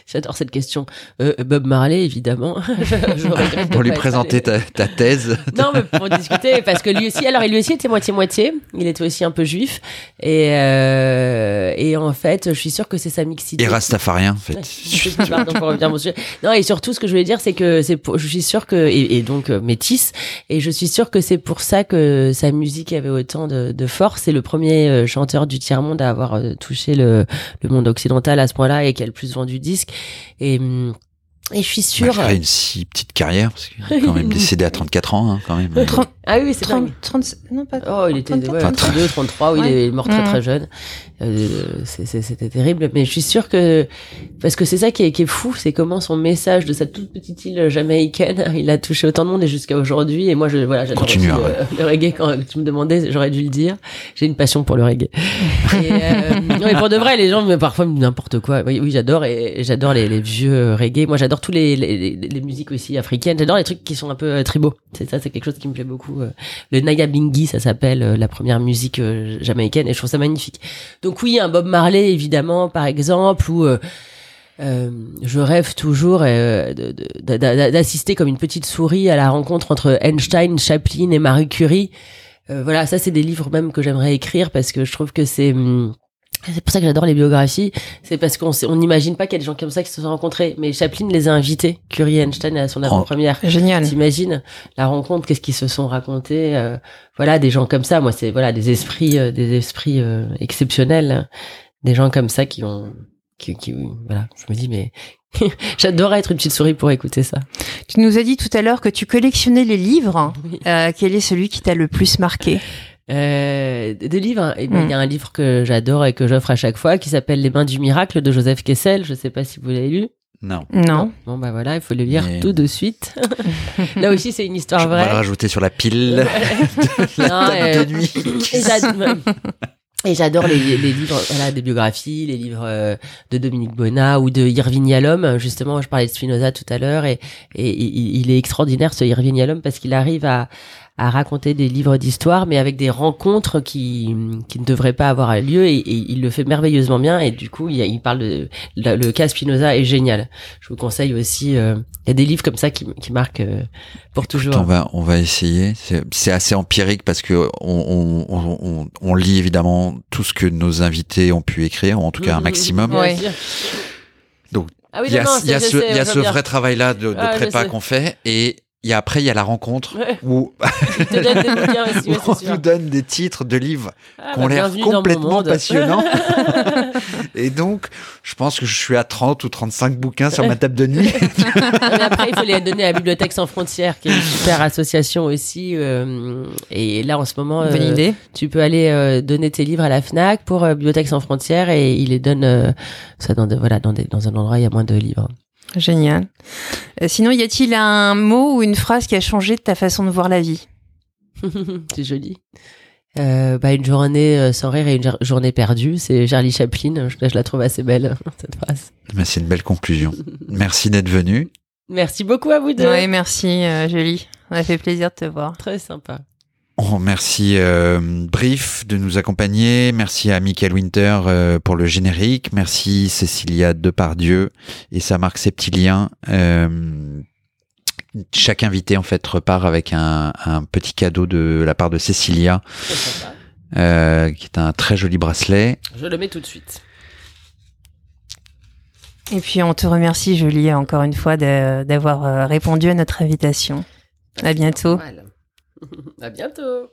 J'adore cette question. Euh, Bob Marley, évidemment. Je- Pour lui présenter ta, ta thèse. Non, mais pour discuter, parce que lui aussi, alors lui aussi était moitié-moitié. Il était aussi un peu juif. Et, euh, et en fait, je suis sûre que c'est sa mixité. Et rastafarien, en fait. Pardon pour revenir à mon sujet. Non, et surtout, ce que je voulais dire, c'est que c'est pour, je suis sûre que, et, et donc, euh, métisse, et je suis sûre que c'est pour ça que sa musique avait autant de, de force. C'est le premier euh, chanteur du tiers-monde à avoir euh, touché le, le monde occidental à ce point-là et qui a le plus vendu de disques. Et, hum, et je suis sûre. Malgré une si petite carrière, parce qu'il est quand même décédé à 34 ans, hein, quand même. 30, Ah oui, c'est 30, dingue. 30, non pas Oh, il était 34, ouais, 33. 32, 33, oui, il est mort très Mm. très jeune. Euh, C'était terrible, mais je suis sûre que parce que c'est ça qui est, qui est fou, c'est comment son message de cette toute petite île jamaïcaine, il a touché autant de monde et jusqu'à aujourd'hui. Et moi, je voilà, j'adore aussi Continue, le, le reggae. Quand tu me demandais, j'aurais dû le dire. J'ai une passion pour le reggae. et, euh, non, mais pour de vrai, les gens mais parfois n'importe quoi. Oui, oui j'adore et, j'adore les, vieux euh, reggae. Moi, j'adore tous les, les, musiques aussi africaines. J'adore les trucs qui sont un peu euh, tribaux. C'est ça, c'est quelque chose qui me plaît beaucoup. euh. Le Naya Bingi, ça s'appelle la première musique jamaïcaine et je trouve ça magnifique. Donc oui, un Bob Marley évidemment par exemple ou euh, je rêve toujours d'assister comme une petite souris à la rencontre entre Einstein, Chaplin et Marie Curie. Euh, voilà, ça c'est des livres même que j'aimerais écrire parce que je trouve que c'est hum, c'est pour ça que j'adore les biographies. C'est parce qu'on on n'imagine pas qu'il y a des gens comme ça qui se sont rencontrés. Mais Chaplin les a invités, Curie et Einstein à son avant-première. Génial. T'imagines la rencontre, qu'est-ce qu'ils se sont racontés euh, Voilà, des gens comme ça. Moi, c'est voilà des esprits, euh, des esprits euh, exceptionnels, des gens comme ça qui ont, qui, qui voilà. Je me dis mais j'adorerais être une petite souris pour écouter ça. Tu nous as dit tout à l'heure que tu collectionnais les livres. Oui. Euh, quel est celui qui t'a le plus marqué? Euh, des livres. hein. Ben, Il Mm. y a un livre que j'adore et que j'offre à chaque fois qui s'appelle Les Mains du Miracle de Joseph Kessel. Je sais pas si vous l'avez lu. Non. Non. Bon bah voilà, il faut le lire Mais- tout de suite. Là aussi, c'est une histoire Je vais le vraie. rajouter sur la pile. Non, table euh, de nuit. Et j'ad- Et j'adore les, les livres, voilà, des biographies, les livres euh, de Dominique Bonnat ou de Irving Yalom. Justement, je parlais de Spinoza tout à l'heure et, et il il est extraordinaire ce Irving Yalom parce qu'il arrive à, à raconter des livres d'histoire, mais avec des rencontres qui, qui ne devraient pas avoir lieu et, et il le fait merveilleusement bien. Et du coup, il, parle de le, le cas Spinoza est génial. Je vous conseille aussi. euh, Il y a des livres comme ça qui, qui marquent euh, pour toujours. On va, on va essayer. C'est assez empirique parce que on, on, on, on- on lit évidemment tout ce que nos invités ont pu écrire, ou en tout cas un maximum. Donc, Ah oui, il y a, non, non, il y a ce, il y a vrai travail-là de, de Ah, prépa qu'on fait et il y a, après il y a la rencontre Ouais. où te ouais, on sûr. nous donne des titres de livres Ah, qui ont bah, l'air complètement passionnants. et donc, je pense que je suis à 30 ou 35 bouquins sur ma table de nuit. Mais après, il faut les donner à Bibliothèque Sans Frontières, qui est une super association aussi. euh, et là, en ce moment, Bonne euh, idée. tu peux aller euh, donner tes livres à la Fnac pour euh, Bibliothèque Sans Frontières et ils les donnent euh, ça dans, de- voilà, dans, des, dans un endroit où il y a moins de livres. Génial. Euh, sinon, y a-t-il un mot ou une phrase qui a changé de ta façon de voir la vie? C'est joli. Euh, bah, une journée euh, sans rire et une jour- journée perdue, c'est Charlie Chaplin. Je, je la trouve assez belle, cette phrase. Mais c'est une belle conclusion. Merci d'être venu. Merci beaucoup à vous deux. Oui, merci, euh, Julie. On a fait plaisir de te voir. Très sympa. On remercie euh, Brief de nous accompagner. Merci à Michael Winter euh, pour le générique. Merci Cécilia Depardieu et sa marque Septilien. Euh, chaque invité en fait repart avec un, un petit cadeau de la part de Cécilia, euh, qui est un très joli bracelet. Je le mets tout de suite. Et puis, on te remercie, Julie, encore une fois, d'avoir répondu à notre invitation. À bientôt. Voilà. à bientôt.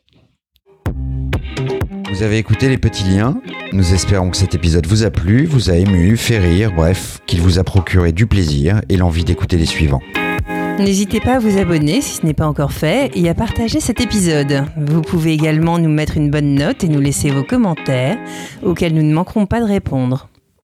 Vous avez écouté les petits liens Nous espérons que cet épisode vous a plu, vous a ému, fait rire, bref, qu'il vous a procuré du plaisir et l'envie d'écouter les suivants. N'hésitez pas à vous abonner si ce n'est pas encore fait et à partager cet épisode. Vous pouvez également nous mettre une bonne note et nous laisser vos commentaires auxquels nous ne manquerons pas de répondre.